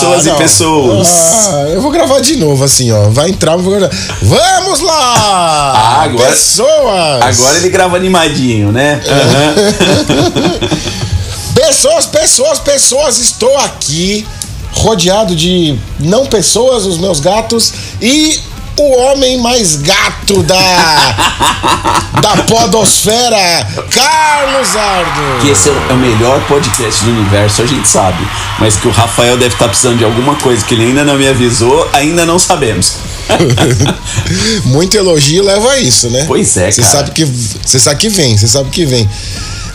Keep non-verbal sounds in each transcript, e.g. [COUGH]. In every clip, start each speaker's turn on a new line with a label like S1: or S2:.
S1: Pessoas
S2: Não.
S1: e pessoas.
S2: Ah, eu vou gravar de novo, assim, ó. Vai entrar, vou gravar. Vamos lá!
S1: Ah, agora-
S2: Pessoas!
S1: Agora ele grava animadinho, né? Aham. [LAUGHS]
S2: Pessoas, pessoas, pessoas, estou aqui rodeado de não pessoas, os meus gatos e o homem mais gato da [LAUGHS] da podosfera, Carlos Ardo.
S1: Que esse é o melhor podcast do universo, a gente sabe. Mas que o Rafael deve estar precisando de alguma coisa que ele ainda não me avisou, ainda não sabemos. [LAUGHS]
S2: Muito elogio leva a isso, né?
S1: Pois é,
S2: Você
S1: cara.
S2: sabe que você sabe que vem, você sabe que vem.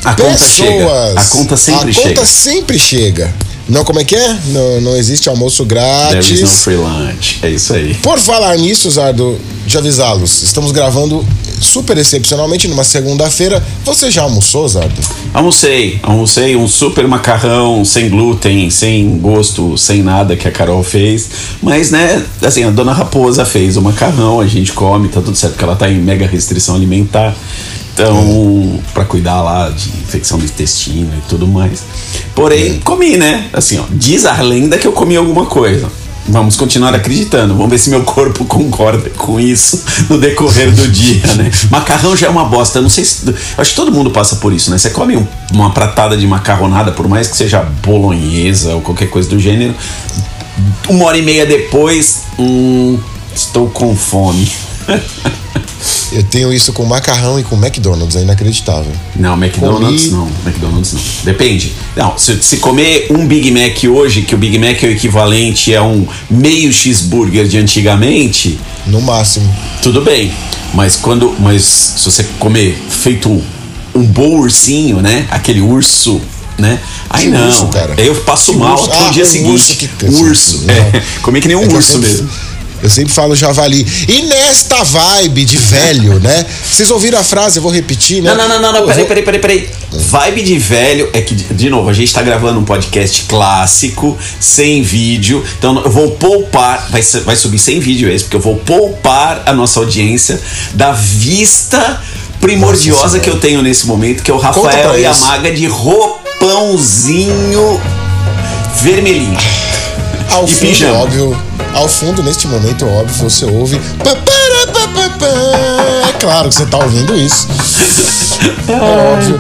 S1: A conta chega. A conta sempre
S2: a
S1: chega.
S2: conta sempre chega. Não, como é que é? Não, não existe almoço
S1: There is no
S2: grátis.
S1: free lunch. É isso aí.
S2: Por falar nisso, Zardo, de avisá-los, estamos gravando super excepcionalmente numa segunda-feira. Você já almoçou, Zardo?
S1: Almocei, almocei um super macarrão sem glúten, sem gosto, sem nada que a Carol fez. Mas, né, assim, a dona Raposa fez o macarrão, a gente come, tá tudo certo, porque ela tá em mega restrição alimentar. Então, pra cuidar lá de infecção do intestino e tudo mais. Porém, comi, né? Assim, ó, diz a lenda que eu comi alguma coisa. Vamos continuar acreditando. Vamos ver se meu corpo [LAUGHS] concorda com isso no decorrer do dia, né? Macarrão já é uma bosta. Eu não sei se. Acho que todo mundo passa por isso, né? Você come um- uma pratada de macarronada, por mais que seja bolonhesa ou qualquer coisa do gênero. Uma hora e meia depois, hum, estou com fome.
S2: Eu tenho isso com macarrão e com McDonald's, é inacreditável.
S1: Não, McDonald's
S2: Comi-
S1: não. McDonald's não. Depende. Não, se, se comer um Big Mac hoje, que o Big Mac é o equivalente a um meio cheeseburger de antigamente,
S2: No máximo.
S1: tudo bem. Mas quando. Mas se você comer feito um bom ursinho, né? Aquele urso. Né? Aí
S2: Que
S1: não,
S2: urso, cara?
S1: eu passo
S2: Que
S1: mal
S2: urso?
S1: até o
S2: Ah,
S1: dia
S2: um
S1: seguinte.
S2: urso que-
S1: urso,
S2: Não.
S1: é. Comi que nem um
S2: É
S1: urso mesmo.
S2: Eu sempre falo javali. E nesta vibe de velho, né? Vocês ouviram a frase, eu vou repetir, né?
S1: Não, não, não, não, peraí, peraí, peraí, peraí. Vibe de velho é que, de novo, a gente tá gravando um podcast clássico, sem vídeo. Então eu vou poupar, vai, vai subir sem vídeo esse, porque eu vou poupar a nossa audiência da vista primordiosa que eu tenho nesse momento, que é o Rafael
S2: pra eles.
S1: Yamaga de roupãozinho vermelhinho.
S2: Ao fundo,
S1: pijama.
S2: óbvio. Ao fundo, neste momento, óbvio, você ouve. Claro que você tá ouvindo isso. É óbvio.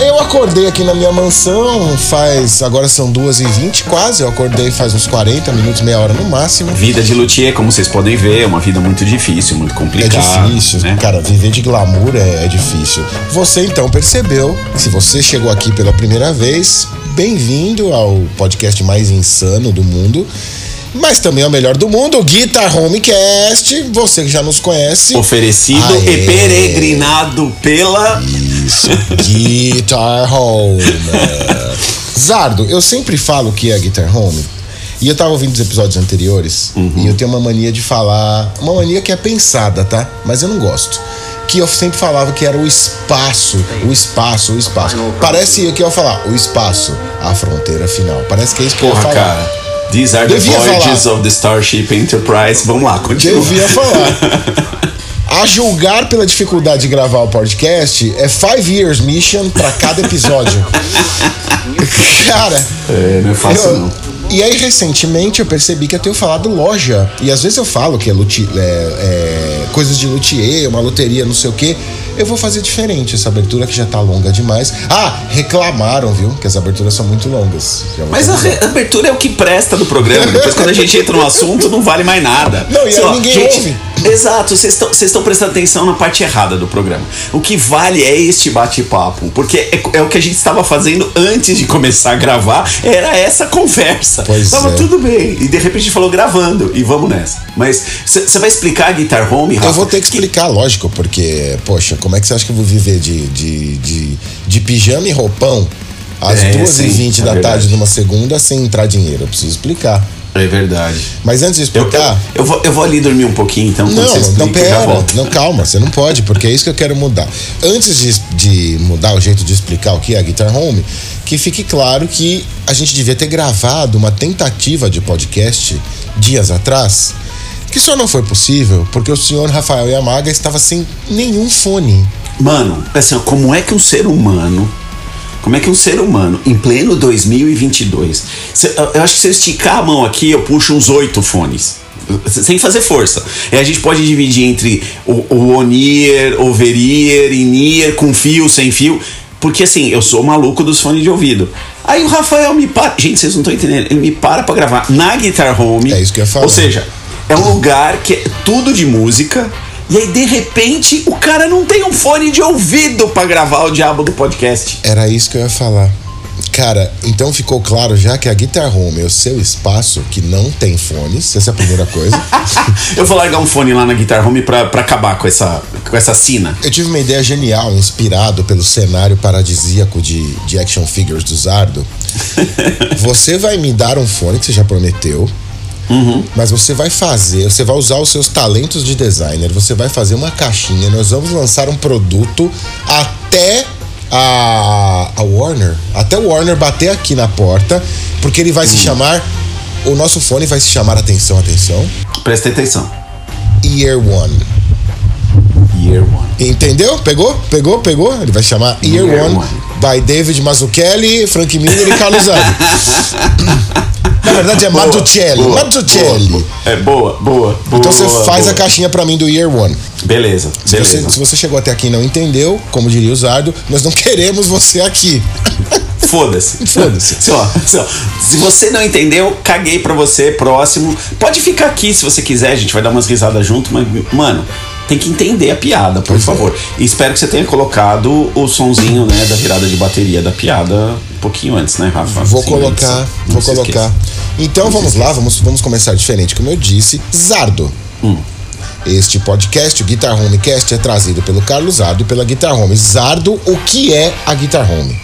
S2: Eu acordei aqui na minha mansão faz. Agora são 2h20 quase. Eu acordei faz uns 40 minutos, meia hora no máximo.
S1: Vida de luthier, como vocês podem ver, é uma vida muito difícil, muito
S2: É
S1: complicada.
S2: difícil,
S1: né?
S2: cara, viver de glamour é, é difícil. Você então percebeu, se você chegou aqui pela primeira vez, bem-vindo ao podcast mais insano do mundo, mas também é o melhor do mundo, o Guitar Homecast. Você que já nos conhece.
S1: Oferecido
S2: Aê.
S1: e peregrinado pela.
S2: Isso, Guitar Home. Zardo, eu sempre falo que é Guitar Home. E eu tava ouvindo os episódios anteriores e eu tenho uma mania de falar. Uma mania que é pensada, tá? Mas eu não gosto. Que eu sempre falava que era o espaço, o espaço, o espaço. Parece que eu ia falar, o espaço, a fronteira final. Parece que é isso que eu ia
S1: Porra,
S2: falar.
S1: cara. These are the
S2: Devia
S1: voyages
S2: falar.
S1: of the Starship Enterprise. Vamos lá, continua.
S2: Devia falar. A julgar pela dificuldade de gravar o podcast, é five years mission pra cada episódio. [LAUGHS] Cara,
S1: É, não é fácil
S2: eu-
S1: não.
S2: E aí, recentemente, eu percebi que eu tenho falado loja. E às vezes eu falo que é, luti- é- é coisas de luthier, uma loteria, não sei o quê. Eu vou fazer diferente essa abertura que já tá longa demais. Ah, reclamaram, viu? Que as aberturas são muito longas.
S1: Mas a,
S2: avisar.
S1: re- a abertura é o que presta do programa. Depois, quando a gente entra no assunto, não vale mais nada.
S2: Não, e
S1: Só,
S2: ninguém
S1: gente,
S2: ouve.
S1: Exato, vocês estão- prestando atenção na parte errada do programa. O que vale é este bate-papo. Porque é, é o que a gente estava fazendo antes de começar a gravar. Era essa conversa.
S2: Pois
S1: Tava
S2: é.
S1: tudo bem. E de repente falou gravando. E vamos nessa. Mas você vai explicar a Guitar Home, Rafa?
S2: Eu vou ter que explicar, lógico, porque, poxa, como é que você acha que eu vou viver de, de, de, de pijama e roupão às
S1: É,
S2: 2h20
S1: sim, é
S2: da
S1: verdade.
S2: tarde numa segunda sem entrar dinheiro? Eu preciso explicar.
S1: É verdade.
S2: Mas antes de
S1: Eu,
S2: explicar.
S1: eu, eu vou, eu vou ali dormir um pouquinho, então, quando você
S2: Não,
S1: explica,
S2: não,
S1: eu
S2: pera. Não, calma, você não pode, porque é isso que eu quero mudar. Antes de, de mudar o jeito de explicar o que é a Guitar Home, que fique claro que a gente devia ter gravado uma tentativa de podcast dias atrás, que só não foi possível porque o senhor Rafael Yamaga estava sem nenhum fone.
S1: Mano, assim, como é que um ser humano Como é que um ser humano, em pleno 2022, se, eu acho que se eu esticar a mão aqui, eu puxo uns oito fones. Sem fazer força. E a gente pode dividir entre o, o on-ear, over-ear, in-ear, com fio, sem fio. Porque assim, eu sou maluco dos fones de ouvido. Aí o Rafael me para. Gente, vocês não estão entendendo. Ele me para pra gravar na Guitar Home.
S2: É isso que eu ia falar.
S1: Ou seja, é um lugar que é tudo de música. E aí, de repente, o cara não tem um fone de ouvido para gravar o diabo do podcast.
S2: Era isso que eu ia falar. Cara, então ficou claro já que a Guitar Home é o seu espaço que não tem fones, essa é a primeira coisa. [LAUGHS]
S1: eu vou largar um fone lá na Guitar Home pra, pra acabar com essa, com essa sina.
S2: Eu tive uma ideia genial, inspirado pelo cenário paradisíaco de, de action figures do Zardo. [LAUGHS] você vai me dar um fone que você já prometeu,
S1: Uhum.
S2: Mas você vai fazer, você vai usar os seus talentos de designer, você vai fazer uma caixinha, nós vamos lançar um produto até a, a Warner, até o Warner bater aqui na porta, porque ele vai se chamar, o nosso fone vai se chamar, atenção, atenção,
S1: Presta atenção.
S2: Ear One.
S1: Year One.
S2: Entendeu? Pegou? Pegou? Pegou? Ele vai chamar Ear,
S1: Ear
S2: One,
S1: One.
S2: by David Mazzucchelli, Frank Miller e Carlos Zani. [LAUGHS] Na verdade é
S1: Boa,
S2: Mazzucchelli.
S1: boa,
S2: Mazzucchelli.
S1: boa. É boa, boa.
S2: Então você faz a caixinha pra mim do Year One.
S1: Beleza,
S2: Se
S1: beleza.
S2: você, se você chegou até aqui e não entendeu, como diria o Zardo, nós não [LAUGHS] queremos você aqui. [LAUGHS]
S1: Foda-se.
S2: Foda-se.
S1: Se você não entendeu, caguei pra você, próximo. Pode ficar aqui se você quiser, a gente vai dar umas risadas junto, mas, mano, tem que entender a piada, por
S2: é.
S1: favor. E espero que você tenha colocado o sonzinho, né, da virada de bateria da piada um pouquinho antes, né, Rafa?
S2: Vou
S1: Assim,
S2: colocar,
S1: antes.
S2: Vou colocar. Então
S1: Não
S2: vamos lá, vamos, vamos começar diferente. Como eu disse, Zardo.
S1: Hum.
S2: Este podcast, o Guitar Home Cast, é trazido pelo Carlos Zardo e pela Guitar Home. Zardo, o que é a Guitar Home?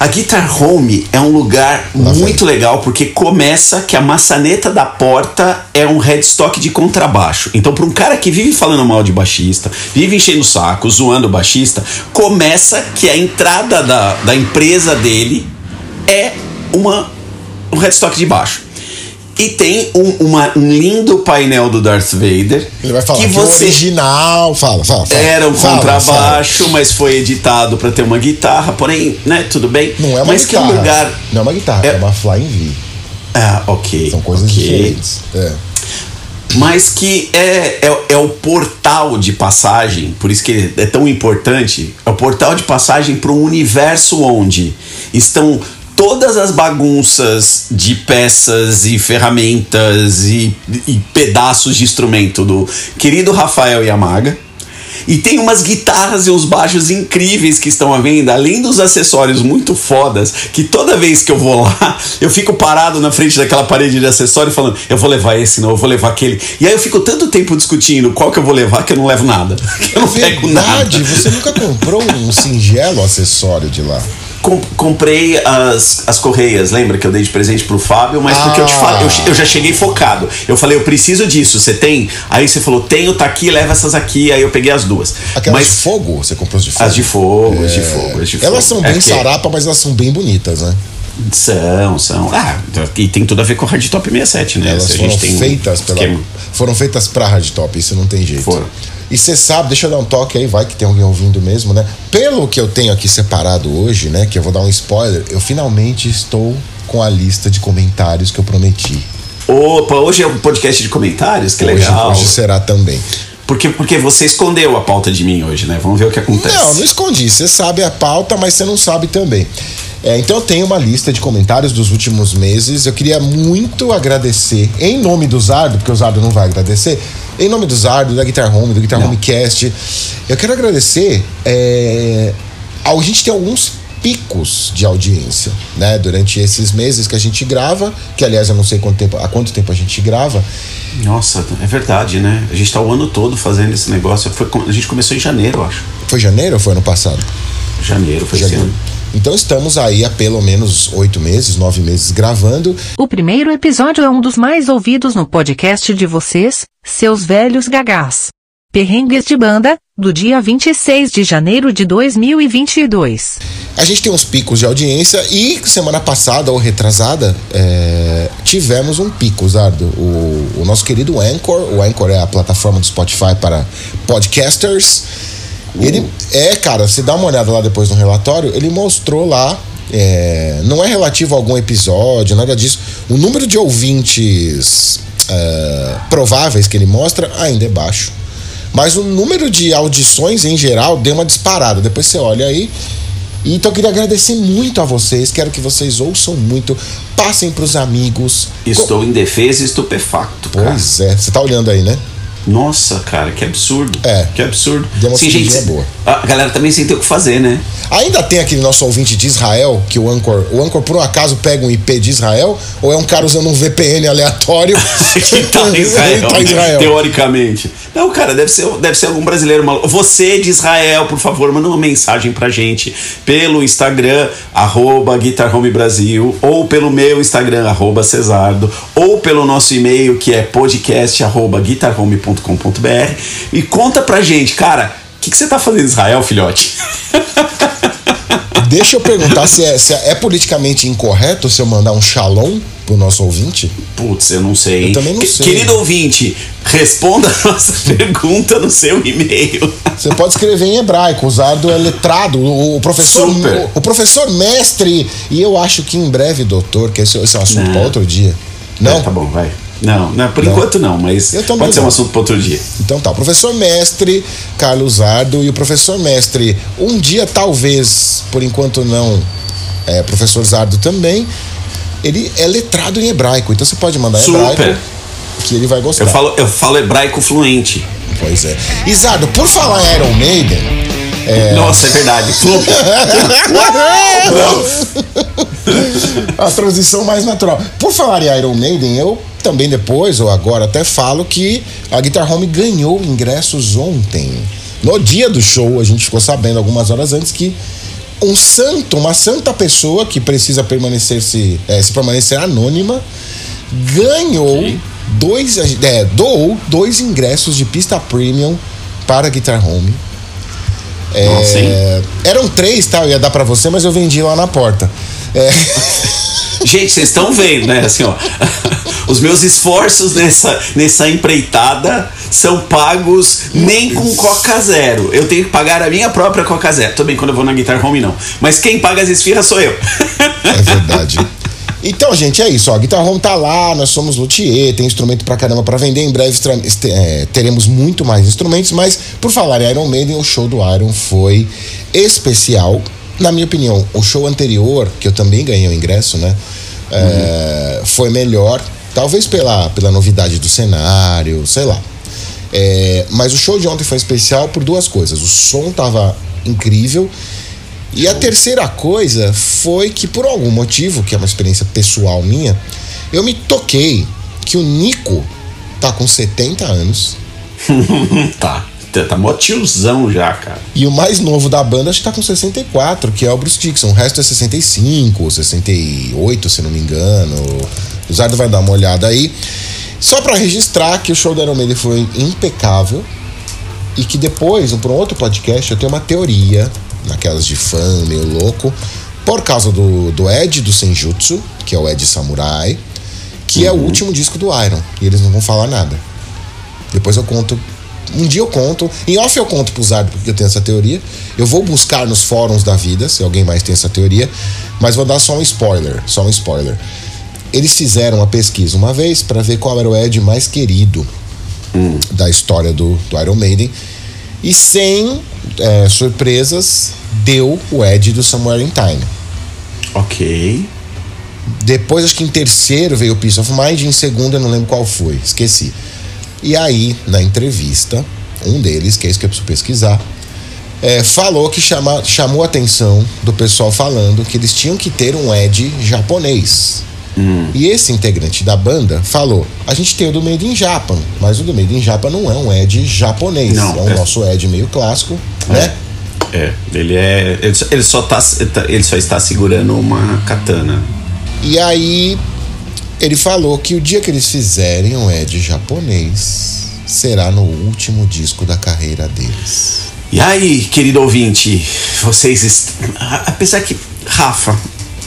S1: A Guitar Home é um lugar muito legal porque começa que a maçaneta da porta é um headstock de contrabaixo. Então, para um cara que vive falando mal de baixista, vive enchendo o saco, zoando o baixista, começa que a entrada da, da empresa dele é uma, um headstock de baixo. E tem um, uma- um lindo painel do Darth Vader.
S2: Ele vai falar
S1: que
S2: que,
S1: você
S2: original. Fala, fala. fala.
S1: era um
S2: Fala,
S1: contrabaixo, mas foi editado para ter uma guitarra, porém, né, tudo bem.
S2: Não é uma
S1: mas
S2: guitarra.
S1: que é um lugar.
S2: Não é uma guitarra, é,
S1: É-
S2: uma Flying V.
S1: Ah, ok.
S2: São coisas
S1: ok.
S2: diferentes. É.
S1: Mas que é, é, é o portal de passagem, por isso que é tão importante. É o portal de passagem para um universo onde estão todas as bagunças de peças e ferramentas e, e pedaços de instrumento do querido Rafael Yamaga. E tem umas guitarras e uns baixos incríveis que estão à venda, além dos acessórios muito fodas, que toda vez que eu vou lá, [LAUGHS] eu fico parado na frente daquela parede de acessório falando, eu vou levar esse, não, eu vou levar aquele. E aí eu fico tanto tempo discutindo qual que eu vou levar que eu não levo nada. [LAUGHS] Que eu não pego nada.
S2: Verdade, você nunca comprou um singelo acessório de lá.
S1: Com- comprei as, as correias, lembra que eu dei de presente pro Fábio, mas porque eu te
S2: Ah.
S1: falei, eu, eu já cheguei focado. Eu falei, eu preciso disso, você tem? Aí você falou, tenho, tá aqui, leva essas aqui. Aí eu peguei as duas.
S2: Aquelas de
S1: mas
S2: fogo, você comprou as de fogo?
S1: as de fogo, as de fogo, as de fogo.
S2: Elas são
S1: É
S2: bem
S1: que-
S2: sarapa, mas elas são bem bonitas, né?
S1: São, são. Ah, e tem tudo a ver com o Hardtop 67, né?
S2: Elas
S1: a
S2: foram
S1: tem um
S2: feitas pela,
S1: esquema.
S2: foram feitas pra hardtop, isso não tem jeito.
S1: Foram.
S2: E você sabe, deixa eu dar um toque aí, vai que tem alguém ouvindo mesmo, né? Pelo que eu tenho aqui separado hoje, né? Que eu vou dar um spoiler, eu finalmente estou com a lista de comentários que eu prometi.
S1: Opa, hoje é um podcast de comentários, que
S2: Hoje,
S1: legal.
S2: hoje será também.
S1: Porque, porque você escondeu a pauta de mim hoje, né? Vamos ver o que acontece.
S2: Não, não escondi. Você sabe a pauta, mas você não sabe também. É, então eu tenho uma lista de comentários dos últimos meses. Eu queria muito agradecer, em nome do Zardo, porque o Zardo não vai agradecer, em nome do Zardo, da Guitar Home, do Guitar
S1: Não.
S2: Home Cast, eu quero agradecer. É, ao- a gente tem alguns picos de audiência, né? Durante esses meses que a gente grava, que aliás eu não sei quanto tempo, há quanto tempo a gente grava.
S1: Nossa, é verdade, né? A gente tá o ano todo fazendo esse negócio. Foi, a gente começou em janeiro, acho.
S2: Foi janeiro ou foi ano passado?
S1: Janeiro, foi esse
S2: Janeiro.
S1: ano.
S2: Então estamos aí há pelo menos oito meses, nove meses gravando.
S3: O primeiro episódio é um dos mais ouvidos no podcast de vocês, seus velhos gagás. Perrengues de Banda, do dia 26 de janeiro de 2022.
S2: A gente tem uns picos de audiência e semana passada ou retrasada é, tivemos um pico, Zardo. O, o nosso querido Anchor, o Anchor é a plataforma do Spotify para podcasters. Ele é, cara, se dá uma olhada lá depois no relatório, ele mostrou lá. é, não é relativo a algum episódio, nada disso. O número de ouvintes é, prováveis que ele mostra ainda é baixo. Mas o número de audições em geral deu uma disparada. Depois você olha aí. Então eu queria agradecer muito a vocês. Quero que vocês ouçam muito. Passem pros amigos.
S1: Estou indefeso e estupefacto, cara.
S2: Pois é, você tá olhando aí, né?
S1: Nossa, cara, que absurdo.
S2: É.
S1: Que absurdo.
S2: Deu uma
S1: Sim, gente,
S2: boa.
S1: a galera também sem ter o que fazer, né?
S2: Ainda tem aquele nosso ouvinte de Israel, que o Anchor, o Anchor por um acaso pega um IP de Israel, ou é um cara usando um VPN aleatório [LAUGHS]
S1: que [LAUGHS] tá em Israel,
S2: Tá Israel.
S1: teoricamente. Não, cara, deve ser, deve ser algum brasileiro maluco. Você de Israel, por favor, manda uma mensagem pra gente pelo Instagram, arroba Guitar Home Brasil, ou pelo meu Instagram, arroba Cesardo, ou pelo nosso e-mail, que é podcast, arroba guitarhome.com.br e conta pra gente, cara, o que, que você tá fazendo em Israel, filhote?
S2: Deixa eu perguntar se é, se é politicamente incorreto se eu mandar um shalom pro nosso ouvinte.
S1: Putz, eu não sei.
S2: Eu também não sei.
S1: Querido ouvinte, responda a nossa pergunta no seu e-mail.
S2: Você pode escrever em hebraico, o Zardo é letrado, o, professor o, o professor mestre, e eu acho que em breve, doutor, que esse, esse é um assunto para outro dia. Não?
S1: É, tá bom, vai. Não, não por
S2: Não.
S1: enquanto não, mas pode ser um assunto para outro dia.
S2: Então tá, o professor mestre Carlos Zardo e o professor mestre, um dia talvez, por enquanto não, é, professor Zardo também, ele é letrado em hebraico, então você pode mandar
S1: Super.
S2: hebraico que ele vai gostar.
S1: Eu falo, eu falo hebraico fluente.
S2: Pois é. E Zardo, por falar em Iron Maiden, é,
S1: Nossa, é verdade. [LAUGHS]
S2: A transição mais natural. Por falar em Iron Maiden, eu também depois, ou agora até falo que a Guitar Home ganhou ingressos ontem. No dia do show, a gente ficou sabendo algumas horas antes que um santo, uma santa pessoa que precisa permanecer se, é, se permanecer anônima, ganhou
S1: Ok.
S2: dois, é, doou dois ingressos de pista premium para a Guitar Home.
S1: Nossa, hein?
S2: É, eram três, tá? Eu ia dar pra você, mas eu vendi lá na porta. É, [LAUGHS]
S1: Gente, vocês estão vendo, né? Assim, ó. [LAUGHS] Os meus esforços nessa, nessa empreitada são pagos nem com Coca Zero. Eu tenho que pagar a minha própria Coca Zero. Também quando eu vou na Guitar Home, não. Mas quem paga as esfirras sou eu.
S2: É verdade. Então, gente, é isso. Ó. A Guitar Home tá lá, nós somos luthier, tem instrumento pra caramba pra vender. Em breve é, teremos muito mais instrumentos, mas por falar em Iron Maiden, o show do Iron foi especial. Na minha opinião, o show anterior, que eu também ganhei o ingresso, né? é, Foi melhor, talvez pela, pela novidade do cenário, sei lá. É, mas o show de ontem foi especial por duas coisas. O som tava incrível. E a terceira coisa foi que, por algum motivo, que é uma experiência pessoal minha, eu me toquei que o Nico tá com 70 anos [LAUGHS]
S1: tá. Tá, mó tiozão já, cara.
S2: e o mais novo da banda acho que tá com 64, que é o Bruce Dixon. O resto é 65, 68, se não me engano. O Zardo vai dar uma olhada aí. Só pra registrar que o show do Iron Maiden foi impecável e que depois, para um outro podcast, eu tenho uma teoria, naquelas de fã meio louco, por causa do, do Ed do Senjutsu, que é o Ed Samurai, que é o último disco do Iron, e eles não vão falar nada. Depois eu conto. Um dia eu conto. Em off eu conto pro Zardo porque eu tenho essa teoria. Eu vou buscar nos fóruns da vida, se alguém mais tem essa teoria. Mas vou dar só um spoiler. Só um spoiler. Eles fizeram uma pesquisa uma vez para ver qual era o Ed mais querido da história do, do Iron Maiden. E sem é, surpresas, deu o Ed do Somewhere in Time.
S1: Ok.
S2: Depois, acho que em terceiro veio o Peace of Mind, em segundo eu não lembro qual foi, esqueci. E aí, na entrevista, um deles, que é isso que eu preciso pesquisar, é, falou que chama, chamou a atenção do pessoal falando que eles tinham que ter um Ed japonês. E esse integrante da banda falou: a gente tem o do Made in Japan, mas o do Made in Japan não é um Ed japonês,
S1: Não,
S2: é o
S1: é.
S2: nosso Ed meio clássico, né?
S1: É, ele é. Ele só, ele só, tá, ele só está segurando uma katana.
S2: E aí ele falou que o dia que eles fizerem um Ed japonês será no último disco da carreira deles.
S1: E aí, querido ouvinte, vocês. est- a- Apesar que. Rafa,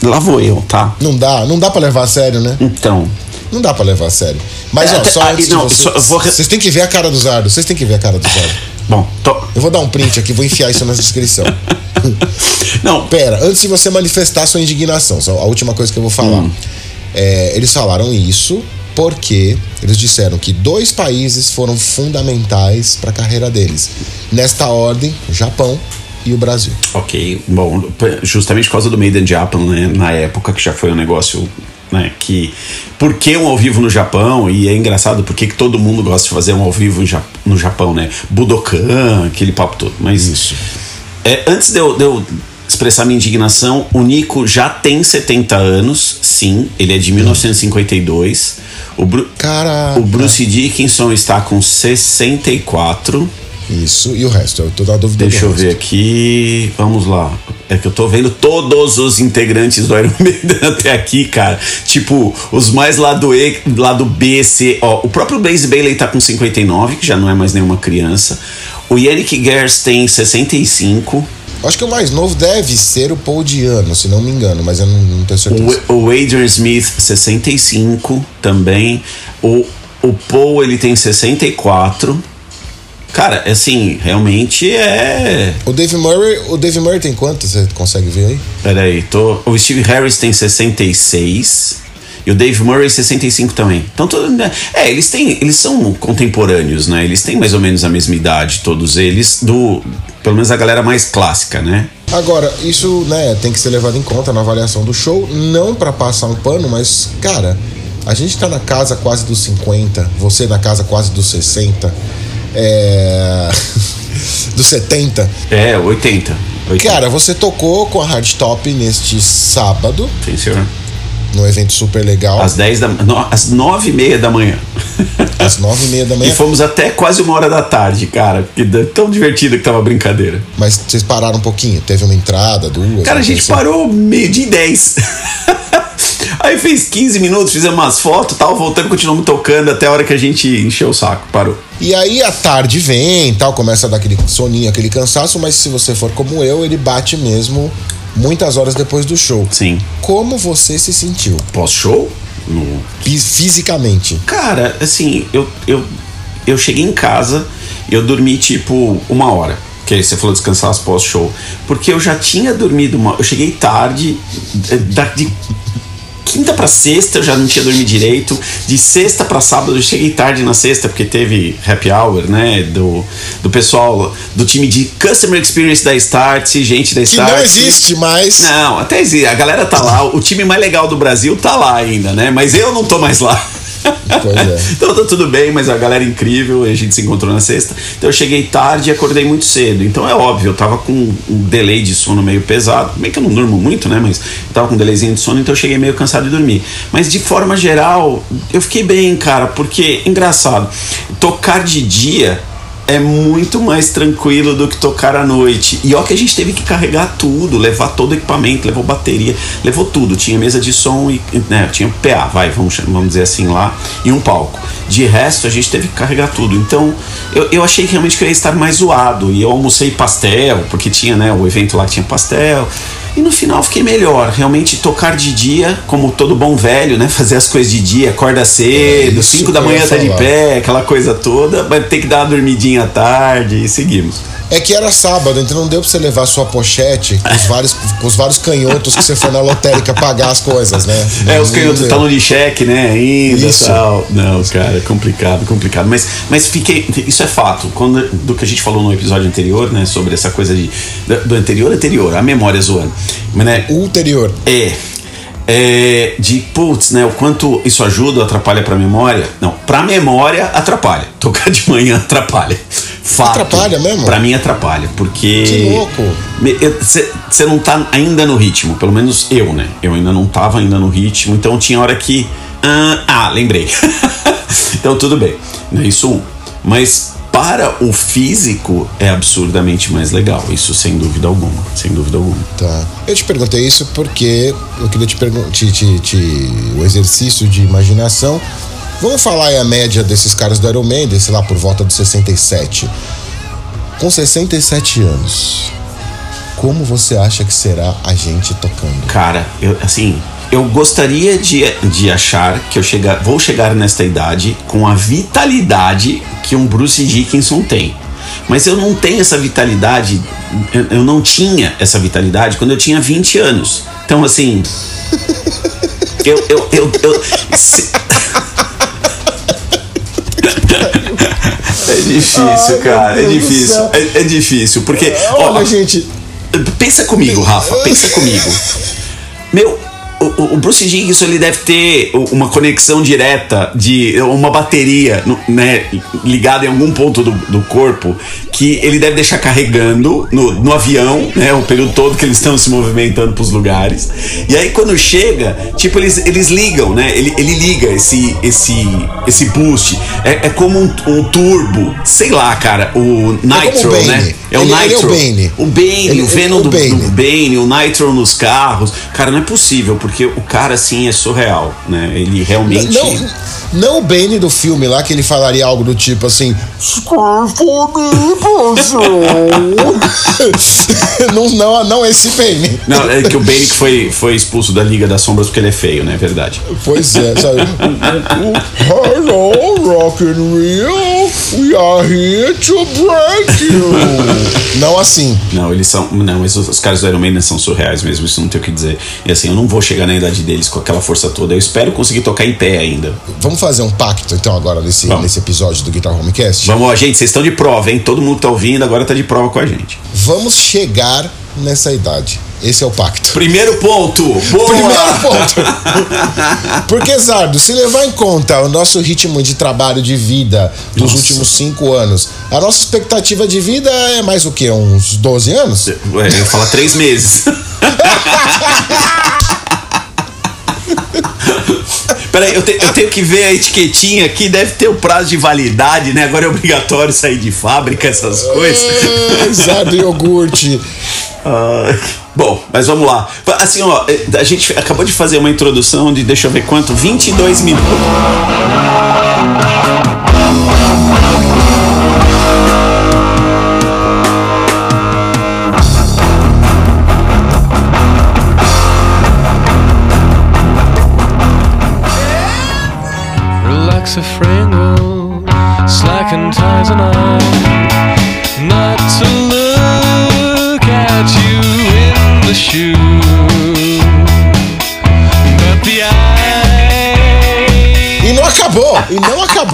S1: lá vou eu, tá?
S2: Não dá, não dá para levar a sério, né?
S1: Então.
S2: Não dá para levar a sério. Mas
S1: É,
S2: ó, só antes
S1: não,
S2: de vocês,
S1: vou
S2: vocês têm que ver a cara do Zardo, vocês têm que ver a cara do Zardo.
S1: Bom, tô...
S2: Eu vou dar um print aqui, vou enfiar isso na descrição. [LAUGHS]
S1: Não,
S2: Pera, antes de você manifestar sua indignação, só a última coisa que eu vou falar.
S1: Hum.
S2: É, eles falaram isso porque eles disseram que dois países foram fundamentais para a carreira deles. Nesta ordem, o Japão e o Brasil.
S1: Ok, bom, justamente por causa do Made in Japan, né, na época que já foi um negócio, né, que por que um ao vivo no Japão? E é engraçado porque que todo mundo gosta de fazer um ao vivo no Japão, né? Budokan, aquele papo todo. Mas
S2: Isso.
S1: é, antes de eu, de eu expressar minha indignação, o Nico já tem 70 anos, sim, ele é de 1952. O, Bru
S2: Caraca.
S1: o Bruce Dickinson está com 64.
S2: Isso, e o resto? Eu tô na dúvida
S1: Deixa eu
S2: resto.
S1: ver aqui. Vamos lá. É que eu tô vendo todos os integrantes do Iron [LAUGHS] Maiden até aqui, cara. Tipo, os mais lá do E, lá do B, C. Ó, o próprio Blaze Bailey tá com 59, que já não é mais nenhuma criança. O Yannick Gers tem 65.
S2: Acho que o mais novo deve ser o Paul Diano, se não me engano, mas eu não, não tenho certeza.
S1: O, o Adrian Smith, 65 também. O, o Paul, ele tem 64. Cara, assim, realmente é.
S2: O Dave Murray, o Dave Murray tem quanto? Você consegue ver aí?
S1: Peraí, tô. O Steve Harris tem 66. E o Dave Murray 65 também. Então todo, né? É, eles têm. Eles são contemporâneos, né? Eles têm mais ou menos a mesma idade, todos eles, do. Pelo menos a galera mais clássica, né?
S2: Agora, isso, né, tem que ser levado em conta na avaliação do show, não pra passar um pano, mas, cara, a gente tá na casa quase dos 50, você na casa quase dos 60, é. [LAUGHS] dos 70.
S1: É, 80. 80.
S2: Cara, você tocou com a Hardtop neste sábado,
S1: Sim, senhor.
S2: Num evento super legal,
S1: Às 10 da no, às 9 e meia da manhã.
S2: às nove e meia da
S1: E
S2: manhã.
S1: fomos até quase uma hora da tarde, cara. Que tão divertido que tava a brincadeira.
S2: Mas vocês pararam um pouquinho, teve uma entrada, duas.
S1: Cara, a gente
S2: assim.
S1: parou meio de 10. [LAUGHS] Aí fez 15 minutos, fizemos umas fotos tal, voltando, continuamos tocando até a hora que a gente encheu o saco, parou.
S2: E aí a tarde vem tal, começa a dar aquele soninho, aquele cansaço, mas se você for como eu, ele bate mesmo muitas horas depois do show.
S1: Sim.
S2: Como você se sentiu?
S1: Pós-show? No...
S2: Fisicamente.
S1: Cara, assim, eu, eu, eu cheguei em casa e eu dormi tipo uma hora. Que aí você falou descansar pós-show. Porque eu já tinha dormido uma. Eu cheguei tarde, eh, da- de quinta pra sexta eu já não tinha dormido direito. De sexta pra sábado eu cheguei tarde na sexta, porque teve happy hour, né? Do, do pessoal do time de Customer Experience da Start, gente da
S2: Que
S1: Start.
S2: não existe mais.
S1: Não, até existe. A galera tá lá. O time mais legal do Brasil tá lá ainda, né? Mas eu não tô mais lá.
S2: É.
S1: então tá tudo bem, mas a galera é incrível. A gente se encontrou na sexta. Então eu cheguei tarde e acordei muito cedo. Então é óbvio, eu tava com um delay de sono meio pesado. Bem que eu não durmo muito, né? Mas eu tava com um delayzinho de sono, então eu cheguei meio cansado de dormir. Mas de forma geral, eu fiquei bem, cara, porque, engraçado, tocar de dia é muito mais tranquilo do que tocar à noite. E ó que a gente teve que carregar tudo, levar todo o equipamento, levou bateria, levou tudo. Tinha mesa de som e né, tinha PA, vai, vamos, vamos dizer assim lá, e um palco. De resto, a gente teve que carregar tudo. Então, eu, eu achei que realmente que eu ia estar mais zoado. E eu almocei pastel, porque tinha, né, o evento lá que tinha pastel. E no final fiquei melhor. Realmente tocar de dia, como todo bom velho, né? [LAUGHS] Fazer as coisas de dia, acorda cedo,
S2: isso
S1: 5 da
S2: que eu ia
S1: manhã tá de pé, aquela coisa toda, vai ter que dar uma dormidinha à tarde e seguimos.
S2: É que era sábado, então não deu pra você levar sua pochete com os vários, com os vários canhotos que você foi na lotérica pagar as coisas, né?
S1: É, os
S2: Não
S1: canhotos
S2: deu.
S1: talão de cheque, né? Ainda
S2: Isso.
S1: tal. Não, cara, é complicado, complicado. Mas, mas fiquei. Isso é fato. Quando, do que a gente falou no episódio anterior, né? Sobre essa coisa de. Do do anterior, anterior, a memória zoando. Mas, né?
S2: Ulterior.
S1: É. É, de putz, né? O quanto isso ajuda ou atrapalha pra memória? Não, pra memória atrapalha. Tocar de manhã atrapalha. Fato.
S2: Atrapalha mesmo?
S1: Pra mim atrapalha, porque.
S2: Que louco.
S1: Você não tá ainda no ritmo, pelo menos eu, né? Eu ainda não tava ainda no ritmo, então tinha hora que. ah, ah, lembrei. [LAUGHS] então tudo bem. né, Isso um. Mas para o físico é absurdamente mais legal. Isso sem dúvida alguma. Sem dúvida alguma.
S2: Tá. Eu te perguntei isso porque eu queria te perguntar te, te, te- o exercício de imaginação. Vamos falar aí a média desses caras do Iron Maiden, sei lá, por volta dos 67. Com 67 anos, como você acha que será a gente tocando?
S1: Cara, eu, assim, eu gostaria de, de achar que eu chegar, vou chegar nesta idade com a vitalidade que um Bruce Dickinson tem. Mas eu não tenho essa vitalidade, eu, eu não tinha essa vitalidade quando eu tinha 20 anos. Então, assim. [LAUGHS] Eu. eu, eu, eu se- É difícil,
S2: Ai,
S1: cara. É difícil. É, é difícil. Porque.
S2: Olha,
S1: ó,
S2: gente,
S1: Pensa comigo, Rafa, pensa comigo. Meu, o, o- Bruce Dickinson ele deve ter uma conexão direta de uma bateria né, ligada em algum ponto do, do corpo que ele deve deixar carregando no, no avião, né, o período todo que eles estão se movimentando pros lugares. E aí quando chega, tipo, eles, eles ligam, né? Ele, ele liga esse, esse, esse boost. É, é como um, um turbo, sei lá, cara, o Nitro,
S2: Bane.
S1: né? É o
S2: Ele- ele é o
S1: Nitro.
S2: Bane.
S1: O Bane,
S2: Ele-
S1: o Venom
S2: o
S1: do,
S2: Bane.
S1: do Bane, o Nitro nos carros. Cara, não é possível, porque o cara, assim, é surreal, né? Ele realmente...
S2: Não, não o Bane do filme lá, que ele falaria algo do tipo assim. [LAUGHS] não, não, não esse Bane.
S1: Não, é que o Bane que foi, foi expulso da Liga das Sombras porque ele é feio, né? É verdade.
S2: Pois é, sabe? Hello, Rock and Rio. We are here to break you. Não assim.
S1: Não, eles são. Não, mas os, caras do Iron Maiden são surreais mesmo, isso não tem o que dizer. E assim, eu não vou chegar na idade deles com aquela força toda. Eu espero conseguir tocar em pé ainda.
S2: Vamos fazer um pacto então agora nesse,
S1: Vamos.
S2: nesse episódio do Guitar Homecast?
S1: Vamos, gente, vocês estão de prova, hein? Todo mundo tá ouvindo agora tá de prova com a gente.
S2: Vamos chegar nessa idade. Esse é o pacto.
S1: Primeiro ponto! Boa!
S2: Primeiro [LAUGHS] ponto. Porque, Zardo, se levar em conta o nosso ritmo de trabalho de vida dos
S1: Nossa.
S2: últimos cinco anos, a nossa expectativa de vida é mais o quê? Uns 12 anos?
S1: É, eu ia falar três meses. [LAUGHS] Peraí, eu, te- eu tenho que ver a etiquetinha aqui, deve ter o prazo de validade, né? Agora é obrigatório sair de fábrica, essas coisas.
S2: É, Zardo iogurte. [LAUGHS]
S1: Ah, bom, mas vamos lá. Assim, ó, a gente acabou de fazer uma introdução de, deixa eu ver quanto, 22 minutos.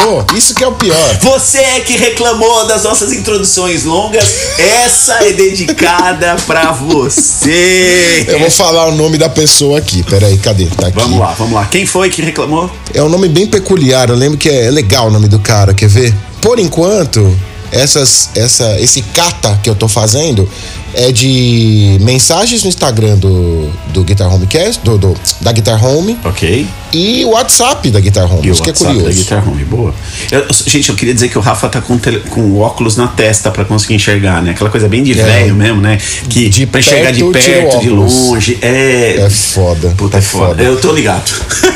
S2: Acabou. Isso que é o pior.
S1: Você que reclamou das nossas introduções longas, essa é dedicada pra você.
S2: Eu vou falar o nome da pessoa aqui. Peraí, cadê? Tá aqui.
S1: Vamos lá, vamos lá. Quem foi que reclamou?
S2: É um nome bem peculiar. Eu lembro que é legal o nome do cara. Quer ver? Por enquanto, essas, essa, esse cata que eu tô fazendo é de mensagens no Instagram do, do Guitar Homecast, do, do, da Guitar Home
S1: Ok.
S2: e o WhatsApp da Guitar Home.
S1: E
S2: Isso que é
S1: WhatsApp da
S2: curioso.
S1: Guitar Home, boa. Eu- gente, eu queria dizer que o Rafa tá com, tele- com óculos na testa pra conseguir enxergar, né? Aquela coisa bem de
S2: É.
S1: velho mesmo, né? Que
S2: De
S1: pra enxergar de
S2: perto,
S1: de longe. É.
S2: É foda.
S1: Puta, é foda.
S2: foda.
S1: Eu tô ligado.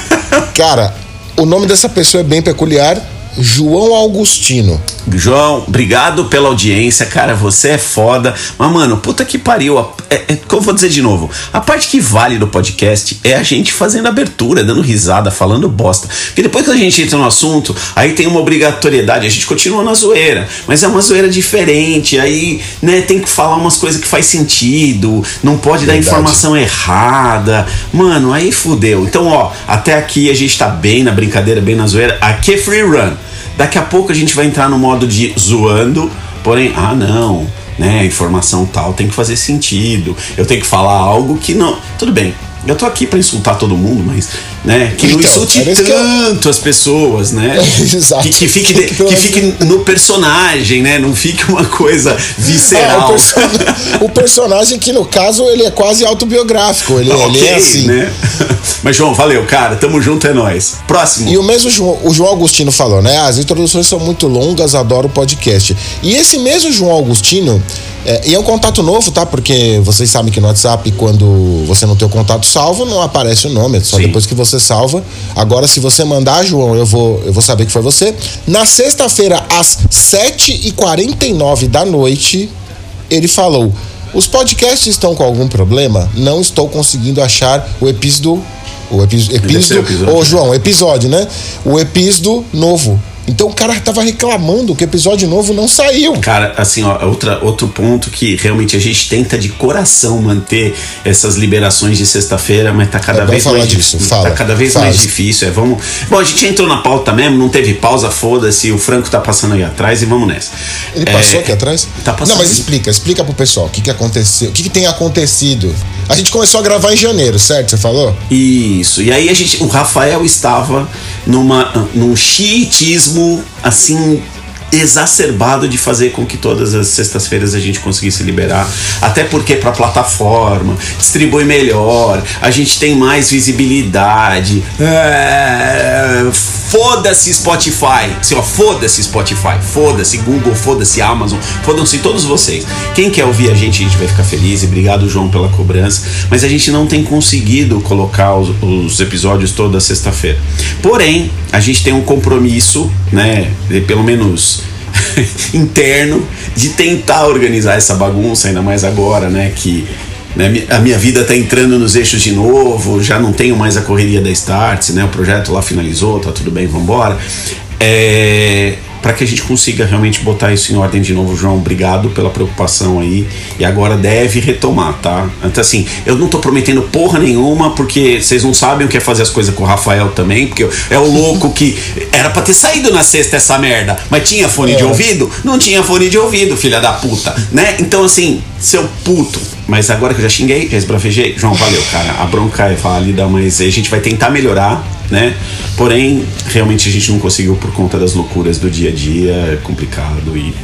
S1: [LAUGHS]
S2: Cara, o nome dessa pessoa é bem peculiar. João Augustino.
S1: João, obrigado pela audiência, cara. Você é foda. Mas, mano, puta que pariu. É, é, como eu vou dizer de novo? A parte que vale do podcast é a gente fazendo abertura, dando risada, falando bosta. Porque depois que a gente entra no assunto, aí tem uma obrigatoriedade. A gente continua na zoeira, mas é uma zoeira diferente. Aí, né, tem que falar umas coisas que faz sentido. Não pode dar
S2: Verdade.
S1: informação errada. Mano, aí fudeu. Então, ó, até aqui a gente tá bem na brincadeira, bem na zoeira. Aqui é free run. Daqui a pouco a gente vai entrar no modo de zoando, porém, ah não, né, informação tal tem que fazer sentido. Eu tenho que falar algo que não. Tudo bem. Eu tô aqui pra insultar todo mundo, mas, né, que não
S2: Então,
S1: insulte
S2: era isso que eu-
S1: tanto as pessoas, né? [LAUGHS]
S2: Exato.
S1: Que, que fique, de-
S2: pelo [LAUGHS]
S1: que fique no personagem, né? Não fique uma coisa visceral.
S2: o, perso- o personagem que, no caso, ele é quase autobiográfico. Ele, ele
S1: Ok,
S2: é assim.
S1: né? [LAUGHS] Mas, João, valeu, cara. Tamo junto, é nóis. Próximo.
S2: E o mesmo João, o João Augustino falou, né? As introduções são muito longas, adoro o podcast. E esse mesmo João Augustino, é, e é um contato novo, tá? Porque vocês sabem que no WhatsApp, quando você não tem o contato salvo, não aparece o nome, é só
S1: Sim.
S2: depois que você salva. Agora, se você mandar, João, eu vou, eu vou saber que foi você. Na sexta-feira, às 7h49 da noite, ele falou. Os podcasts estão com algum problema? Não estou conseguindo achar o episódio. O epi, episódio.
S1: episódio.
S2: Ô, João, episódio, né? O episódio novo. Então o cara tava reclamando que o episódio novo não saiu.
S1: Cara, assim, ó, outra, outro ponto que realmente a gente tenta de coração manter essas liberações de sexta-feira, mas tá cada
S2: É,
S1: vez mais
S2: disso,
S1: difícil.
S2: fala,
S1: tá cada vez
S2: fala.
S1: mais difícil. É, vamos. Bom, a gente entrou na pauta mesmo, não teve pausa, foda-se, o Franco tá passando aí atrás e vamos nessa.
S2: Ele
S1: É,
S2: passou aqui atrás?
S1: Tá passando.
S2: Não, mas explica, explica pro pessoal o que, que aconteceu, o que, que tem acontecido. A gente começou a gravar em janeiro, certo? Você falou?
S1: Isso. E aí a gente, o Rafael estava numa num chiitismo assim exacerbado de fazer com que todas as sextas-feiras a gente conseguisse liberar, até porque para plataforma distribui melhor, a gente tem mais visibilidade. É, foda-se Spotify, assim, foda-se Spotify, foda-se Google, foda-se Amazon, fodam-se todos vocês. Quem quer ouvir a gente, a gente vai ficar feliz. E obrigado João pela cobrança, mas a gente não tem conseguido colocar os, os episódios toda sexta-feira. Porém, a gente tem um compromisso, né, de pelo menos [LAUGHS] interno de tentar organizar essa bagunça, ainda mais agora, né, que né, a minha vida tá entrando nos eixos de novo, já não tenho mais a correria da Starts, né, o projeto lá finalizou, tá tudo bem, vambora. É, para que a gente consiga realmente botar isso em ordem de novo, João, obrigado pela preocupação aí. E agora deve retomar, tá? Então, assim, eu não tô prometendo porra nenhuma, porque vocês não sabem o que é fazer as coisas com o Rafael também, porque é o louco que era pra ter saído na sexta essa merda, mas tinha fone de
S2: É.
S1: ouvido? Não tinha fone de ouvido, filha da puta, né? Então, assim, seu puto. Mas agora que eu já xinguei, já esbravejei, João, valeu, cara. A bronca é válida, mas a gente vai tentar melhorar, né? Porém, realmente a gente não conseguiu por conta das loucuras do dia a dia, é complicado e.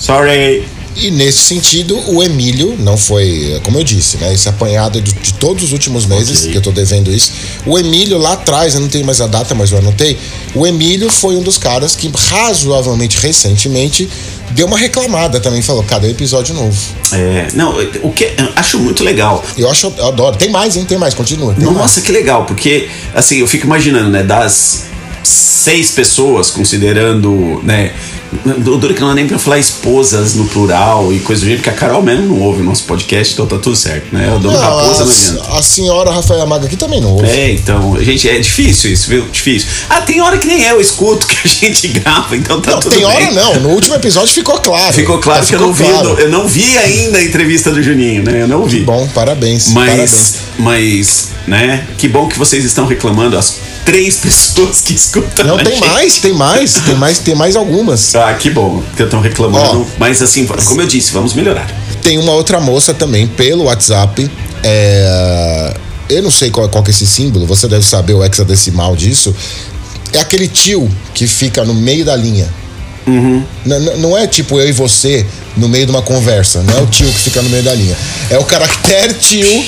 S1: Sorry!
S2: E nesse sentido, o Emílio não foi, como eu disse, né? Esse apanhado de, de todos os últimos meses,
S1: Ok.
S2: que eu tô devendo isso. O Emílio lá atrás, eu não tenho mais a data, mas eu anotei. O Emílio foi um dos caras que razoavelmente recentemente deu uma reclamada também. Falou, cadê o episódio novo?
S1: É, não, o que eu acho muito legal.
S2: Eu acho, eu adoro. Tem mais, hein? Tem mais, continua. Tem mais.
S1: Nossa, que legal, porque assim, eu fico imaginando, né, das seis pessoas, considerando, né, o duro que não é nem pra falar esposas no plural e coisa do jeito, porque a Carol mesmo não ouve o nosso podcast, então tá tudo certo, né? A dona
S2: Não,
S1: Raposa não
S2: a,
S1: adianta.
S2: a senhora Rafaela Maga aqui também não ouve.
S1: É, então, gente, é difícil isso, viu? Difícil. Ah, tem hora que nem eu escuto que a [LAUGHS] gente grava, então tá
S2: Não,
S1: tudo
S2: tem
S1: bem.
S2: hora não. No último episódio ficou claro.
S1: Ficou claro
S2: Tá,
S1: que eu não, vi,
S2: claro.
S1: eu não vi ainda a entrevista do Juninho, né? Eu não vi.
S2: Bom, parabéns.
S1: Mas,
S2: parabéns.
S1: mas, né? Que bom que vocês estão reclamando, as três [LAUGHS] pessoas que escutam.
S2: Não,
S1: a
S2: tem
S1: gente.
S2: mais, tem mais, tem mais, tem mais algumas.
S1: Ah, que bom que estão reclamando.
S2: Ó.
S1: mas assim, como eu disse, vamos melhorar.
S2: Tem uma outra moça também pelo WhatsApp. é, Eu não sei qual, qual que é esse símbolo, você deve saber o hexadecimal disso. É aquele tio que fica no meio da linha. N- n- Não é tipo eu e você no meio de uma conversa. Não é o tio que fica no meio da linha. É o caractere tio,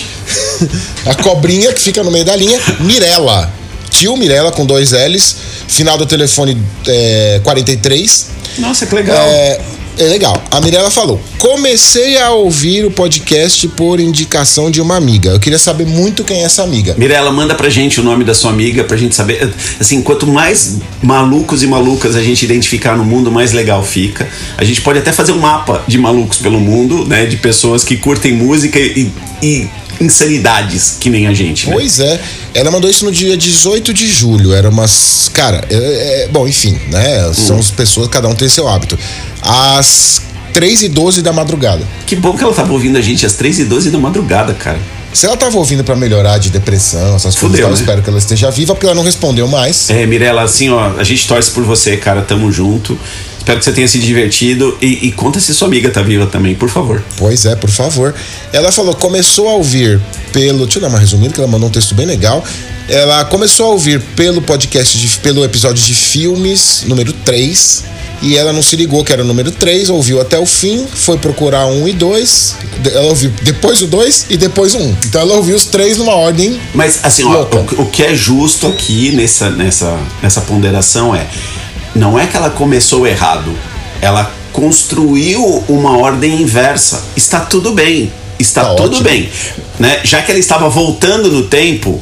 S2: [LAUGHS] a cobrinha que fica no meio da linha, Mirella. Tio Mirella com dois L's, final do telefone é, 43.
S1: Nossa, que legal.
S2: É, é legal. A Mirella falou: comecei a ouvir o podcast por indicação de uma amiga. Eu queria saber muito quem é essa amiga.
S1: Mirela, manda pra gente o nome da sua amiga pra gente saber. Assim, quanto mais malucos e malucas a gente identificar no mundo, mais legal fica. A gente pode até fazer um mapa de malucos pelo mundo, né? De pessoas que curtem música e, e insanidades que nem a gente. Né?
S2: Pois é, ela mandou isso no dia 18 de julho. Era umas. Cara, é- é- bom, enfim, né? São as pessoas, cada um tem seu hábito. Às 3 e 12 da madrugada.
S1: Que bom que ela tava ouvindo a gente às 3h12 da madrugada, cara.
S2: Se ela tava ouvindo pra melhorar de depressão, essas coisas,
S1: Fudeu,
S2: eu
S1: né?
S2: espero que ela esteja viva, porque ela não respondeu mais.
S1: É, Mirella, assim, ó, a gente torce por você, cara. Tamo junto. Espero que você tenha se divertido. E, e conta se sua amiga tá viva também, por favor.
S2: Pois é, por favor. Ela falou, começou a ouvir pelo. Deixa eu dar uma resumida, que ela mandou um texto bem legal. Ela começou a ouvir pelo podcast, de- pelo episódio de filmes, número 3. E ela não se ligou que era o número 3, ouviu até o fim, foi procurar um e dois. Ela ouviu depois o 2 e depois o 1. Um. Então ela ouviu os três numa ordem.
S1: Mas, assim, ó, o, o que é justo aqui nessa, nessa, nessa ponderação é: não é que ela começou errado, ela construiu uma ordem inversa. Está tudo bem. Está
S2: Tá
S1: tudo
S2: ótimo.
S1: bem. Né? Já que ela estava voltando no tempo,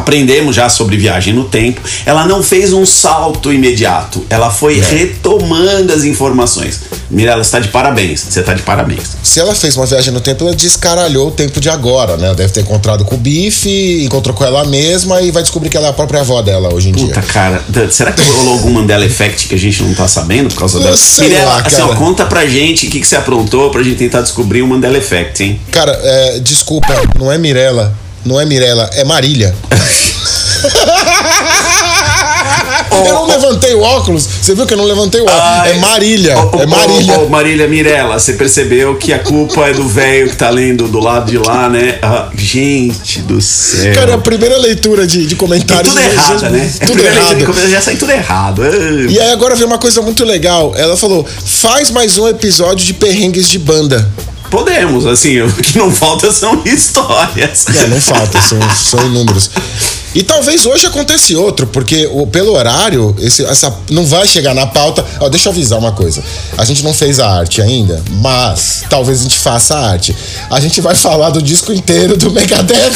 S1: aprendemos já sobre viagem no tempo. Ela não fez um salto imediato, ela foi retomando as informações. Mirella, você tá de parabéns. Você tá de parabéns.
S2: Se ela fez uma viagem no tempo, ela descaralhou o tempo de agora, né? Ela deve ter encontrado com o Bife, encontrou com ela mesma e vai descobrir que ela é a própria avó dela hoje em dia.
S1: Puta, cara, será que rolou algum Mandela Effect que a gente não tá sabendo por causa dela?
S2: sei
S1: Mirella,
S2: lá,
S1: assim, ó, conta pra gente o que, que você aprontou pra gente tentar descobrir o Mandela Effect, hein?
S2: Cara, é, desculpa, não é Mirella. Não é Mirella, é Marília. [LAUGHS] eu não levantei o óculos. Você viu que eu não levantei o óculos?
S1: Ai,
S2: é Marília.
S1: ô, ô,
S2: é Marília.
S1: Marília Mirella, você percebeu que a culpa é do velho que tá lendo do lado de lá, né? Ah, gente do céu.
S2: Cara, é a primeira leitura de, de
S1: E
S2: comentários.
S1: tudo
S2: já-
S1: errado,
S2: já-
S1: né? É
S2: Tudo errado.
S1: já sai tudo errado. Ah.
S2: E aí agora vem uma coisa muito legal. Ela falou: faz mais um episódio de perrengues de banda.
S1: Podemos, assim, o que não falta são histórias.
S2: Não, não falta, são, são. E talvez hoje aconteça outro, porque o, pelo horário, esse, essa não vai chegar na pauta. Ó, deixa eu avisar uma coisa. A gente não fez a arte ainda, mas talvez a gente faça a arte. A gente vai [LAUGHS] falar do disco inteiro do Megadeth.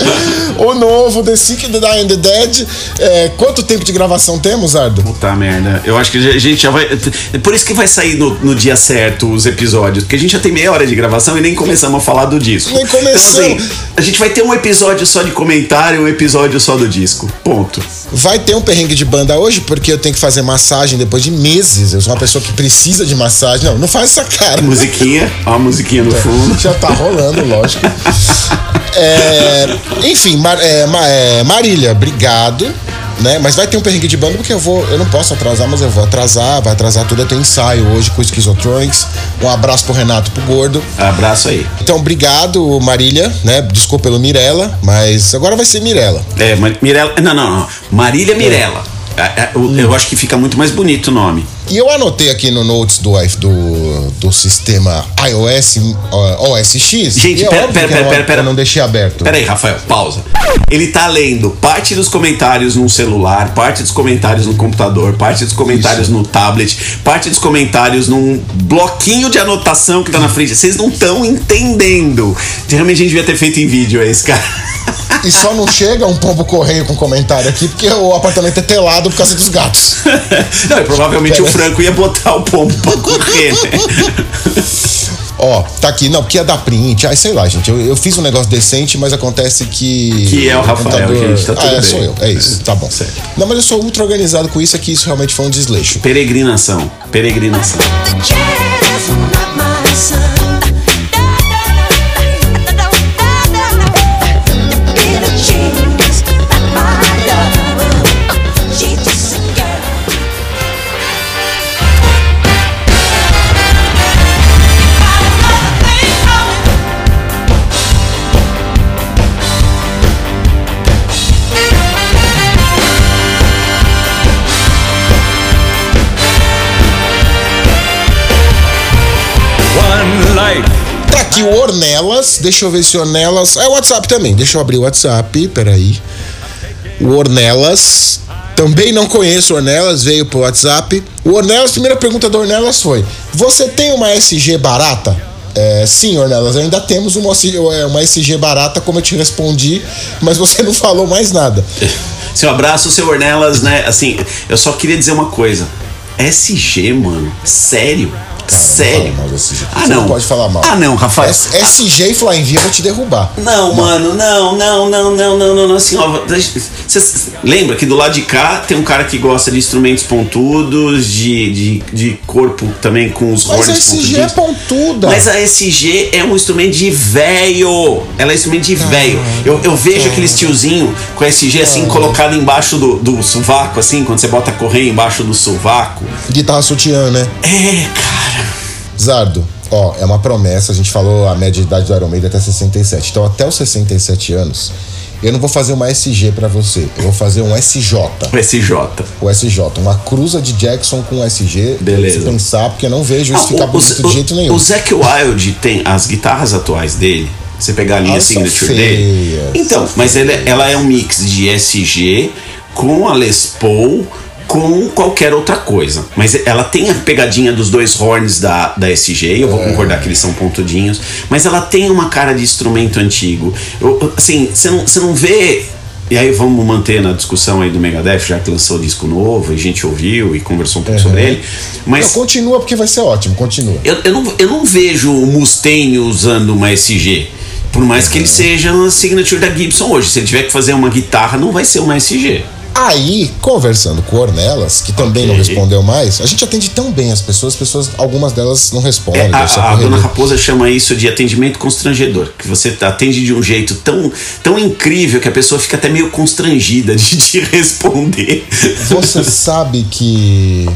S2: [LAUGHS] o novo, The Sick, The Dying, The Dead. É, quanto tempo de gravação temos, Ardo?
S1: Puta merda. Eu acho que a gente já vai. é Por isso que vai sair no, no dia certo os episódios. Porque a gente já tem meia hora de gravação e nem começamos a falar do disco.
S2: Nem começamos.
S1: Então, assim, a gente vai ter um episódio só de comentário um episódio só do disco. Ponto.
S2: Vai ter um perrengue de banda hoje, porque eu tenho que fazer massagem depois de meses. Eu sou uma pessoa que precisa de massagem. Não, não faz essa cara.
S1: Musiquinha, ó a musiquinha no fundo. [LAUGHS]
S2: Já tá rolando, lógico. É, enfim, Mar- é, é, Marília, obrigado. Né? Mas vai ter um perrengue de banda porque eu vou, eu não posso atrasar, mas eu vou atrasar, vai atrasar tudo. Eu tenho ensaio hoje com o Schizotronics. Um abraço pro Renato, pro Gordo.
S1: Abraço aí.
S2: Então, obrigado, Marília, né? Desculpa pelo Mirella, mas agora vai ser Mirella.
S1: É, Mirella. Não, não, não. Marília Mirella. É, Eu, eu acho que fica muito mais bonito o nome.
S2: E eu anotei aqui no notes do, do, do sistema iOS ó, OS X.
S1: Gente,
S2: é
S1: pera, pera, pera, pera, pera.
S2: eu não deixei aberto.
S1: Pera aí, Rafael, pausa. Ele tá lendo parte dos comentários no celular, parte dos comentários no computador, parte dos comentários no tablet, parte dos comentários num bloquinho de anotação que tá na frente. Vocês não estão entendendo. Realmente a gente devia ter feito em vídeo esse cara.
S2: E só não chega um pombo correio com comentário aqui, porque o apartamento é telado por causa dos gatos. [LAUGHS]
S1: Não, e provavelmente o Franco ia botar o pombo pra correr, né? [LAUGHS]
S2: Ó, tá aqui, não, porque ia dar print. Ai, sei lá, gente. Eu, eu fiz um negócio decente, mas acontece que.
S1: Que é o Rafael, gente, tá tudo
S2: ah, é,
S1: bem.
S2: sou eu, é isso, tá bom.
S1: Certo.
S2: Não, mas eu sou ultra organizado com isso, é que isso realmente foi um desleixo.
S1: Peregrinação. Peregrinação.
S2: Ornelas, deixa eu ver se Ornelas. É o WhatsApp também, deixa eu abrir o WhatsApp, peraí. O Ornelas. Também não conheço Ornelas, veio pro WhatsApp. O Ornelas, primeira pergunta do Ornelas foi: Você tem uma SG barata? É, sim, Ornelas, ainda temos uma, é, uma SG barata, como eu te respondi, mas você não falou mais nada. [LAUGHS]
S1: Seu abraço, seu Ornelas, né? Assim, eu só queria dizer uma coisa. SG, mano. Sério? Sério?
S2: Não.
S1: Ah,
S2: Você
S1: não.
S2: não pode falar mal.
S1: Ah, não, Rafael.
S2: S- SG e Flying V eu vou te derrubar.
S1: Não, mano, não, não, não, não, não, não, não, assim, ó, você lembra que do lado de cá tem um cara que gosta de instrumentos pontudos, de, de, de corpo também com os
S2: Mas a SG é
S1: pontudinhos.
S2: pontuda.
S1: Mas a SG é um instrumento de velho. Ela é um instrumento de velho. Eu, eu vejo aqueles tiozinho com a SG assim colocado embaixo do, do sovaco, assim, quando você bota a correia embaixo do sovaco.
S2: Guitarra sutiã, né?
S1: É, cara.
S2: Zardo, ó, é uma promessa, a gente falou a média de idade do Iron Maiden até 67. Então, até os 67 anos, eu não vou fazer uma SG pra você, eu vou fazer um SJ.
S1: SJ.
S2: O SJ, uma cruza de Jackson com SG.
S1: Beleza.
S2: Se pensar, porque eu não vejo isso
S1: Ah,
S2: ficar
S1: o-
S2: bonito
S1: o-
S2: de jeito nenhum.
S1: O Zac Wild tem as guitarras atuais dele. Você pegar a linha
S2: são
S1: signature dele.
S2: feias,
S1: Então, mas ele- ela é um mix de SG com a Les Paul com qualquer outra coisa. Mas ela tem a pegadinha dos dois horns da, da SG, eu vou concordar que eles são pontudinhos, mas ela tem uma cara de instrumento antigo. Eu- assim, você não, você não vê. E aí vamos manter na discussão aí do Megadeth, já que lançou o disco novo, e a gente ouviu e conversou um pouco sobre ele. Mas
S2: Não, continua porque vai ser ótimo, continua.
S1: eu, eu, não, eu não vejo o Mustaine usando uma SG. Por mais que ele seja uma signature da Gibson hoje. Se ele tiver que fazer uma guitarra, não vai ser uma SG.
S2: Aí, conversando com Ornelas, que também não
S1: Ok.
S2: respondeu mais, a gente atende tão bem as pessoas, as pessoas, algumas delas não respondem.
S1: É, a, a dona Raposa chama isso de atendimento constrangedor. Que você atende de um jeito tão, tão incrível que a pessoa fica até meio constrangida de te [LAUGHS] responder.
S2: Você sabe que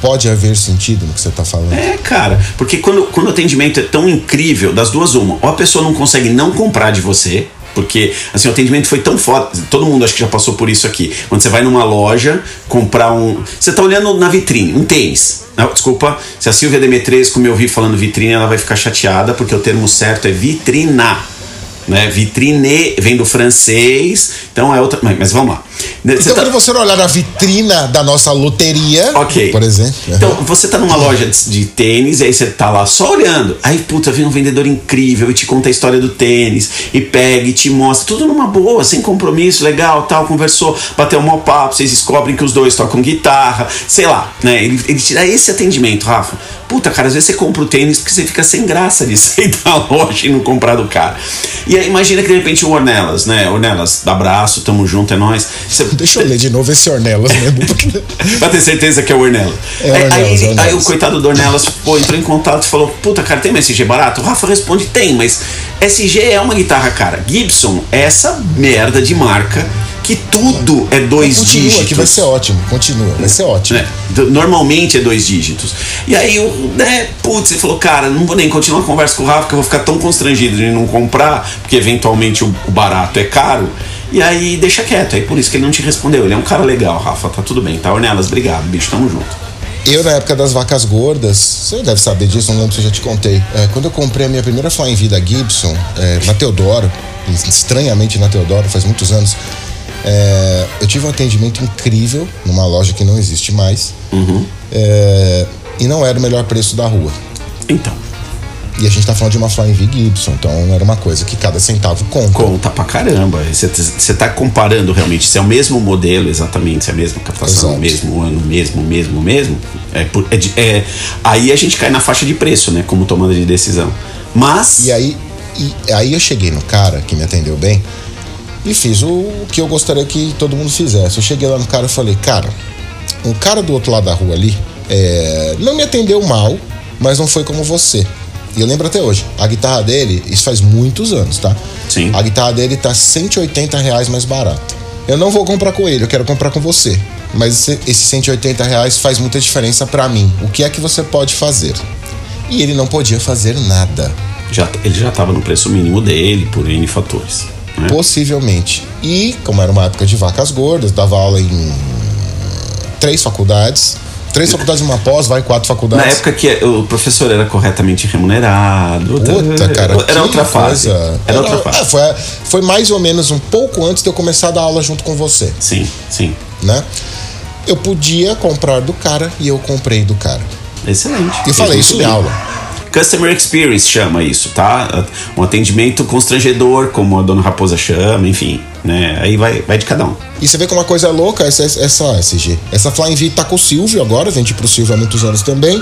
S2: pode haver sentido no que você está falando?
S1: É, cara, porque quando, quando o atendimento é tão incrível, das duas, uma, ou a pessoa não consegue não comprar de você, porque assim, o atendimento foi tão foda. Todo mundo acho que já passou por isso aqui. Quando você vai numa loja comprar um. Você tá olhando na vitrine, um tênis. Não, desculpa, se a Silvia Demetresco me ouvir falando vitrine, ela vai ficar chateada, porque o termo certo é vitrinar. Né? Vitrine vem do francês, então é outra. Mas vamos lá.
S2: Então,
S1: tá-
S2: quando você olhar na vitrina da nossa loteria,
S1: Ok.
S2: por exemplo.
S1: Então, você tá numa loja de, de tênis e aí você tá lá só olhando. Aí, puta, vem um vendedor incrível e te conta a história do tênis e pega e te mostra. Tudo numa boa, sem compromisso, legal, tal. Conversou, bateu um mau papo, vocês descobrem que os dois tocam guitarra, sei lá, né? Ele, ele te dá esse atendimento, Rafa. Puta, cara, às vezes você compra o tênis porque você fica sem graça de [LAUGHS] sair da loja e não comprar do cara. E aí, imagina que de repente o Ornelas, né? Ornelas, dá abraço, tamo junto, é nóis. Você,
S2: Deixa eu ler de novo esse Ornelas mesmo. [LAUGHS] porque-
S1: Pra ter certeza que é o Ornelas.
S2: É
S1: aí,
S2: Ornelas,
S1: aí,
S2: é o
S1: aí o coitado do Ornelas pô, entrou em contato e falou: Puta, cara, tem uma SG barato? O Rafa responde: Tem, mas SG é uma guitarra cara. Gibson é essa merda de marca que tudo é dois
S2: Continua,
S1: dígitos.
S2: que vai ser ótimo. Continua, vai ser ótimo.
S1: Do- Normalmente é dois dígitos. E aí, o, né, putz, ele falou, cara, não vou nem continuar a conversa com o Rafa, que eu vou ficar tão constrangido de não comprar, porque eventualmente o barato é caro. E aí deixa quieto, aí por isso que ele não te respondeu. Ele é um cara legal, Rafa, tá tudo bem, tá? Ornelas, obrigado, bicho, tamo junto.
S2: Eu, na época das vacas gordas, você deve saber disso, não lembro se eu já te contei. É, quando eu comprei a minha primeira Flying V da Gibson, é, na Teodoro, estranhamente na Teodoro, faz muitos anos, é, eu tive um atendimento incrível numa loja que não existe mais. É, e não era o melhor preço da rua.
S1: Então,
S2: E a gente tá falando de uma Flying V Gibson, então era uma coisa que cada centavo conta.
S1: conta pra caramba. Você, você tá comparando realmente se é o mesmo modelo, exatamente, se é a mesma captação,
S2: Exato.
S1: mesmo ano, mesmo, mesmo, mesmo. É, é é- aí a gente cai na faixa de preço, né? Como tomada de decisão. Mas.
S2: E aí, e aí eu cheguei no cara que me atendeu bem e fiz o, o que eu gostaria que todo mundo fizesse. Eu cheguei lá no cara e falei, cara, o cara do outro lado da rua ali é, não me atendeu mal, mas não foi como você. E eu lembro até hoje, a guitarra dele, isso faz muitos anos, tá?
S1: Sim.
S2: A guitarra dele tá 180 reais mais barata. Eu não vou comprar com ele, eu quero comprar com você. Mas esse, esse 180 reais faz muita diferença pra mim. O que é que você pode fazer? E ele não podia fazer nada.
S1: Já, ele já estava no preço mínimo dele, por N fatores. né?
S2: Possivelmente. E, como era uma época de vacas gordas, dava aula em três faculdades. Três faculdades e uma pós, vai quatro
S1: Na
S2: faculdades.
S1: época que o professor era corretamente remunerado.
S2: Puta, cara.
S1: Era outra fase.
S2: coisa.
S1: Era outra
S2: é,
S1: fase.
S2: foi, foi mais ou menos um pouco antes de eu começar a dar aula junto com você,
S1: Sim, sim.
S2: né? Eu podia comprar do cara e eu comprei do cara.
S1: Excelente. Fez
S2: falei isso
S1: bem.
S2: aula.
S1: Customer Experience chama isso, tá? Um atendimento constrangedor, como a dona Raposa chama, enfim. Né? Aí vai, vai de cada um.
S2: E você vê como uma coisa é louca essa, essa SG. Essa Flying V tá com o Silvio agora, vendi pro Silvio há muitos anos também.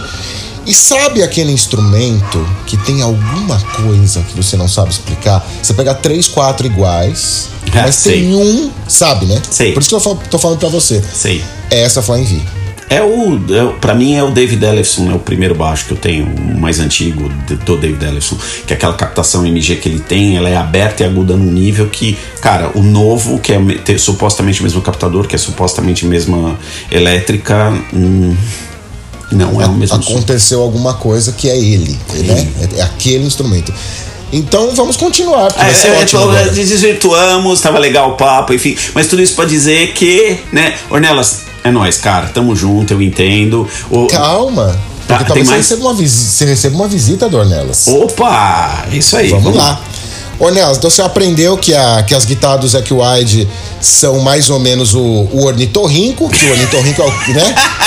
S2: E sabe aquele instrumento que tem alguma coisa que você não sabe explicar? Você pega três, quatro iguais, [LAUGHS] mas tem um, sabe, né?
S1: Sei.
S2: Por isso que eu tô falando pra você.
S1: Sei.
S2: É essa Flying V.
S1: É o. É, para mim é o David Ellefson, é o primeiro baixo que eu tenho, o mais antigo de- do David Ellefson. Que é aquela captação MG que ele tem, ela é aberta e aguda num nível que, cara, o novo, que é ter supostamente o mesmo captador, que é supostamente a mesma elétrica, hum, não é o mesmo som.
S2: Aconteceu alguma coisa que é ele, né? É, é aquele instrumento. Então vamos continuar, porque vai ser
S1: É, é,
S2: ótimo.
S1: então,
S2: agora.
S1: desvirtuamos, tava legal o papo, enfim. Mas tudo isso pra dizer que, né, Ornelas, é nóis, cara, tamo junto, eu entendo. O,
S2: Calma.
S1: Tá,
S2: Porque talvez você
S1: mais?
S2: receba, uma visi- você receba uma visita, Dornelas.
S1: Opa! Isso aí.
S2: Vamos lá. Ornelas, então você aprendeu que, a, que as guitarras do Zac Wide são mais ou menos o, o ornitorrinco, que o ornitorrinco é o, né? [LAUGHS]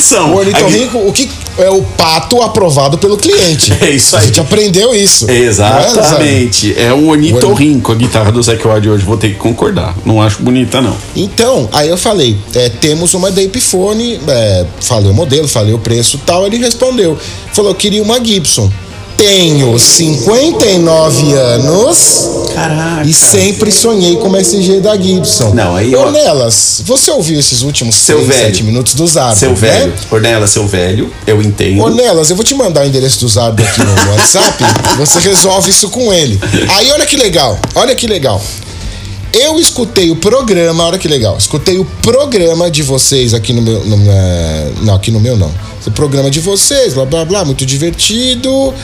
S1: São.
S2: O ornitorrinco, o que é o pato aprovado pelo cliente.
S1: É isso
S2: A
S1: aí.
S2: gente aprendeu isso. Não é, Zé?
S1: Exatamente. É um ornitorrinco a guitarra do Zac Ward hoje. Vou ter que concordar. Não acho bonita, não.
S2: Então, aí eu falei, é, temos uma da Epiphone, é, falei o modelo, falei o preço e tal. Ele respondeu, falou, eu queria uma Gibson. Tenho 59 anos
S1: Caraca.
S2: e sempre sonhei com uma SG da Gibson.
S1: Não, aí eu-
S2: Ornelas, você ouviu esses últimos
S1: Seu
S2: 6,
S1: velho.
S2: 7 minutos do Zardo,
S1: Seu
S2: né?
S1: velho. Ornella, seu velho. Eu entendo.
S2: Ornelas, eu vou te mandar o endereço do Zardo aqui no [LAUGHS] WhatsApp. você resolve isso com ele. Aí, olha que legal. Olha que legal. Eu escutei o programa, olha que legal. Escutei o programa de vocês aqui no meu. no meu- não, aqui no meu não. O programa de vocês, blá blá blá, muito divertido.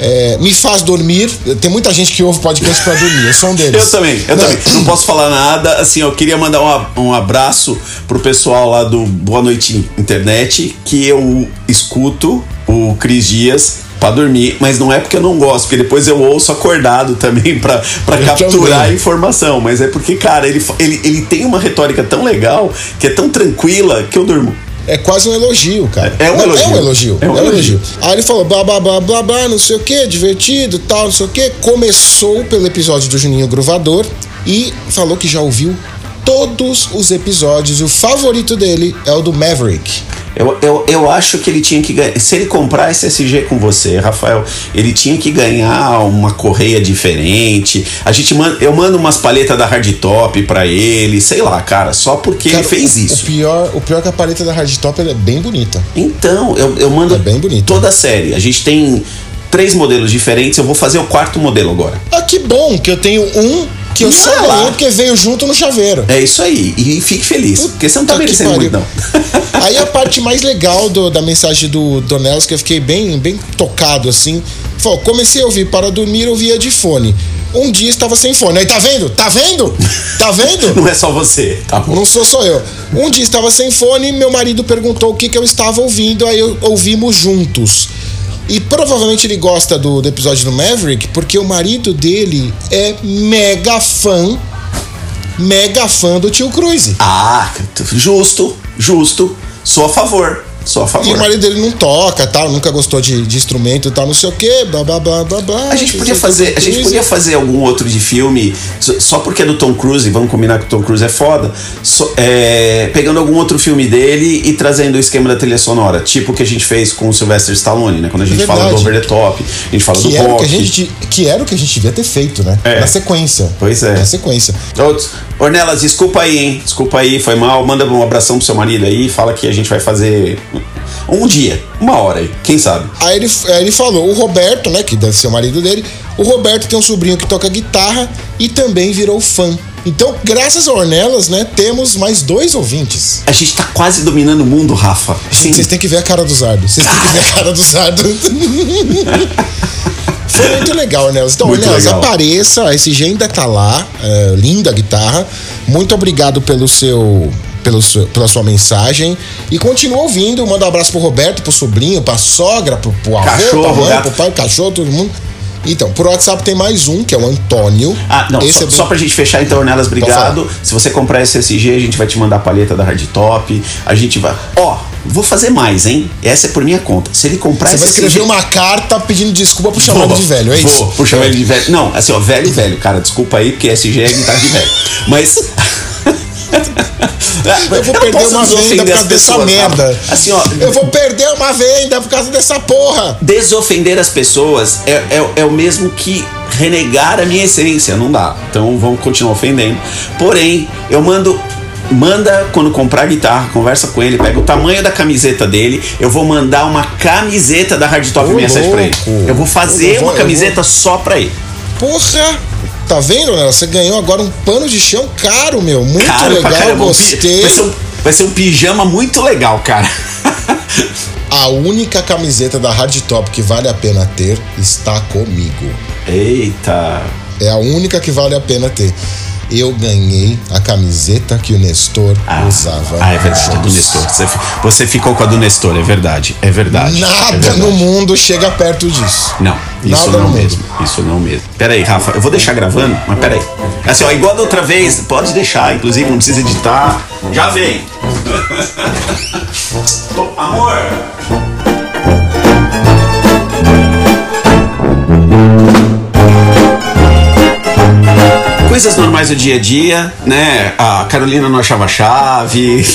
S2: É, me faz dormir. Tem muita gente que ouve podcast pra dormir. Eu sou um deles.
S1: Eu também, eu
S2: Não.
S1: também. Não posso falar nada. Assim, eu queria mandar um, um abraço pro pessoal lá do Boa Noite Internet, que eu escuto o Cris Dias pra dormir, mas não é porque eu não gosto, porque depois eu ouço acordado também [LAUGHS]
S2: Eu
S1: capturar
S2: também.
S1: a informação. Mas é porque, cara, ele, ele, ele tem uma retórica tão legal, que é tão tranquila, que eu durmo.
S2: É quase um elogio, cara.
S1: É um
S2: Não,
S1: elogio.
S2: É um elogio.
S1: É um elogio.
S2: Aí ele falou blá blá blá blá blá, não sei o que, divertido, tal, não sei o que. Começou pelo episódio do Juninho Gruvador e falou que já ouviu todos os episódios. E o favorito dele é o do Maverick.
S1: Eu, eu, eu acho que ele tinha que ganhar. Se ele comprar esse SG com você, Rafael, ele tinha que ganhar uma correia diferente. A gente eu mando umas palhetas da hardtop pra ele, sei lá, cara, só porque
S2: Cara,
S1: ele fez
S2: o-
S1: isso.
S2: O pior, o pior é que a paleta da Hardtop ela é bem bonita.
S1: Então, eu, eu mando
S2: É bem bonito.
S1: toda a série. A gente tem três modelos diferentes. Eu vou fazer o quarto modelo agora.
S2: Ah, que bom que eu tenho um que eu só
S1: olha lá.
S2: ganhei porque veio junto no chaveiro.
S1: É isso aí. E fique feliz. porque você não tá
S2: Puta que
S1: merecendo muito, não. [LAUGHS]
S2: Aí a parte mais legal do- da mensagem do Donelis, que eu fiquei bem, bem tocado assim, falou: comecei a ouvir para dormir, ouvia de fone. Um dia estava sem fone. Aí tá vendo? Tá vendo? Tá vendo? [LAUGHS]
S1: Não é só você, tá bom?
S2: Não sou só eu. Um dia estava sem fone, meu marido perguntou o que, que eu estava ouvindo, aí eu- ouvimos juntos. E provavelmente ele gosta do, do episódio do Maverick, porque o marido dele é mega fã, mega fã do tio Cruise.
S1: Ah, justo, justo. Sou a favor. Sou a
S2: E
S1: favor.
S2: o marido dele não toca, tal, nunca gostou de, de instrumento e tal, não sei o que, blá blá blá blá blá.
S1: A gente podia fazer, a gente podia fazer algum outro de filme só- só porque é do Tom Cruise, vamos combinar que o Tom Cruise é foda, só- é, pegando algum outro filme dele e trazendo o esquema da trilha sonora, tipo o que a gente fez com o Sylvester Stallone, né? Quando a gente fala do. Over the Top, a gente fala
S2: que
S1: do rock.
S2: que, a gente, que era o que a gente devia ter feito, né?
S1: É.
S2: Na sequência.
S1: Pois é.
S2: Na sequência.
S1: Outros. Ornelas, desculpa aí, hein? Desculpa aí, foi mal. Manda um abração pro seu marido aí, fala que a gente vai fazer um dia, uma hora aí, quem sabe?
S2: Aí ele, aí ele falou, o Roberto, né, que deve ser o marido dele, o Roberto tem um sobrinho que toca guitarra e também virou fã. Então, graças a Ornelas, né, temos mais dois ouvintes.
S1: A gente tá quase dominando o mundo, Rafa. Sim.
S2: Vocês têm que ver a cara do Zardo. Vocês têm que ver a cara do Zardo. [LAUGHS] Foi muito legal, Ornelas. Então,
S1: Muito
S2: Ornelas,
S1: legal.
S2: apareça. A SG ainda tá lá. é, linda a guitarra. Muito obrigado pelo seu. Pelo seu- pela sua mensagem. E continua ouvindo. Manda um abraço pro Roberto, pro sobrinho, pra sogra, pro, pro avô,
S1: Cachorro,
S2: pra mãe, pro pai, cachorro, todo mundo. Então, por WhatsApp tem mais um, que é o Antônio.
S1: Ah, não,
S2: Esse
S1: só,
S2: é bem-
S1: só pra gente fechar então, Ornelas, obrigado. Se você comprar esse SG, a gente vai te mandar a palheta da Hardtop. A gente vai. Ó, vou fazer mais, hein? Essa é por minha conta. Se ele comprar
S2: Você vai escrever uma carta pedindo desculpa por chamar ele de velho, é isso?
S1: Vou, por chamar ele de velho. Não, assim, ó, velho, velho, cara, desculpa aí, porque SG é guitarra de velho. Mas. [LAUGHS]
S2: Eu vou
S1: não
S2: perder uma venda por causa
S1: as
S2: dessa
S1: pessoas,
S2: merda.
S1: Assim, ó,
S2: Eu vou perder uma venda por causa dessa porra.
S1: desofender as pessoas é, é, é o mesmo que renegar a minha essência, não dá. Então vamos continuar ofendendo. Porém, eu mando. Manda quando comprar guitarra, conversa com ele, pega o tamanho da camiseta dele. Eu vou mandar uma camiseta da Hardtop
S2: Ô,
S1: 67 pra ele. Eu vou fazer
S2: Eu vou-
S1: uma camiseta só pra ele.
S2: Porra! Tá vendo, né? Você ganhou agora um pano de chão caro, meu. Muito
S1: Caro
S2: legal, gostei.
S1: Vai ser, um, vai ser um pijama muito legal, cara. [LAUGHS]
S2: A única camiseta da Hardtop que vale a pena ter está comigo.
S1: Eita.
S2: É a única que vale a pena ter. Eu ganhei a camiseta que o Nestor usava.
S1: Ah, é verdade, do Nestor. Você, você ficou com a do Nestor, é verdade. É verdade. é
S2: Nada
S1: verdade.
S2: no mundo chega perto disso.
S1: Não, isso
S2: Nada
S1: não
S2: no mundo.
S1: mesmo. Isso não mesmo. Pera aí, Rafa, eu vou deixar gravando, mas pera aí. Assim, ó, igual da outra vez, pode deixar, inclusive não precisa editar. Já vem. [LAUGHS] Amor. Coisas normais do dia a dia, né? A Carolina não achava chave. [LAUGHS]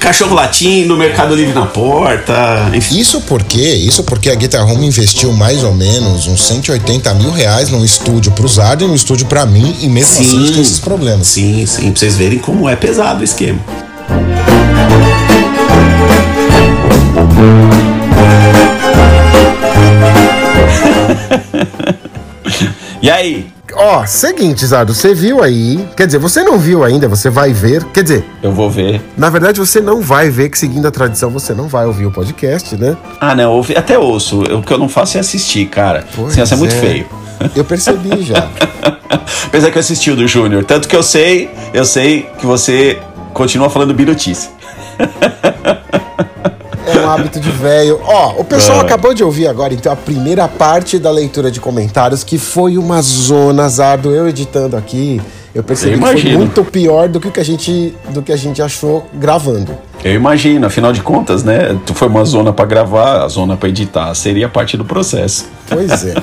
S1: Cachorro latindo, Mercado Livre na porta. Enfim.
S2: Isso porque, isso porque a Guitar Home investiu mais ou menos uns 180 mil reais num estúdio pro Zardo e num estúdio pra mim, e mesmo assim a gente tem esses problemas.
S1: Sim, sim, pra vocês verem como é pesado o esquema. [LAUGHS] e aí?
S2: Ó, seguinte, Zardo, você viu aí. Quer dizer, você não viu ainda, você vai ver. Quer dizer,
S1: Eu vou ver.
S2: na verdade você não vai ver, que seguindo a tradição você não vai ouvir o podcast, né?
S1: Ah, não, ouvi, até ouço. O que eu não faço é assistir, cara. Assim, ia ser muito
S2: é.
S1: feio.
S2: Eu percebi já. [LAUGHS]
S1: Apesar que eu assisti o do Júnior. Tanto que eu sei, eu sei que você continua falando birutice. [LAUGHS]
S2: Um hábito de velho. Ó, o pessoal
S1: Ah.
S2: acabou de ouvir agora, então, a primeira parte da leitura de comentários, que foi uma zona, Zardo. Eu editando aqui, eu percebi
S1: Eu
S2: que foi muito pior do que, a gente, do que a gente achou gravando.
S1: Eu imagino, afinal de contas, né? Tu foi uma zona pra gravar, a zona pra editar. Seria parte do processo.
S2: Pois é.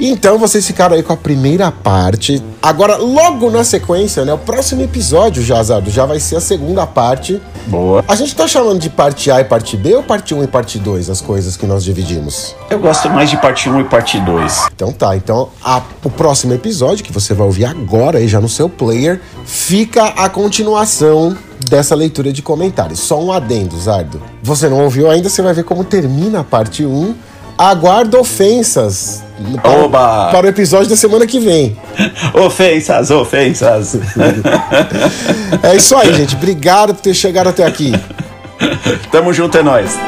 S2: Então vocês ficaram aí com a primeira parte. Agora, logo na sequência, né? O próximo episódio, já, Zardo, já vai ser a segunda parte.
S1: Boa.
S2: A gente tá chamando de parte A e parte B ou parte 1 e parte 2, as coisas que nós dividimos?
S1: Eu gosto mais de parte 1 e parte 2.
S2: Então tá, então a- o próximo episódio, que você vai ouvir agora aí já no seu player, fica a continuação dessa leitura de comentários. Só um adendo, Zardo. Você não ouviu ainda, você vai ver como termina a parte 1. Aguarda ofensas para,
S1: Oba!
S2: para o episódio da semana que vem. [LAUGHS]
S1: Ofensas, ofensas.
S2: É isso aí, gente. Obrigado por ter chegado até aqui.
S1: Tamo junto, é nóis.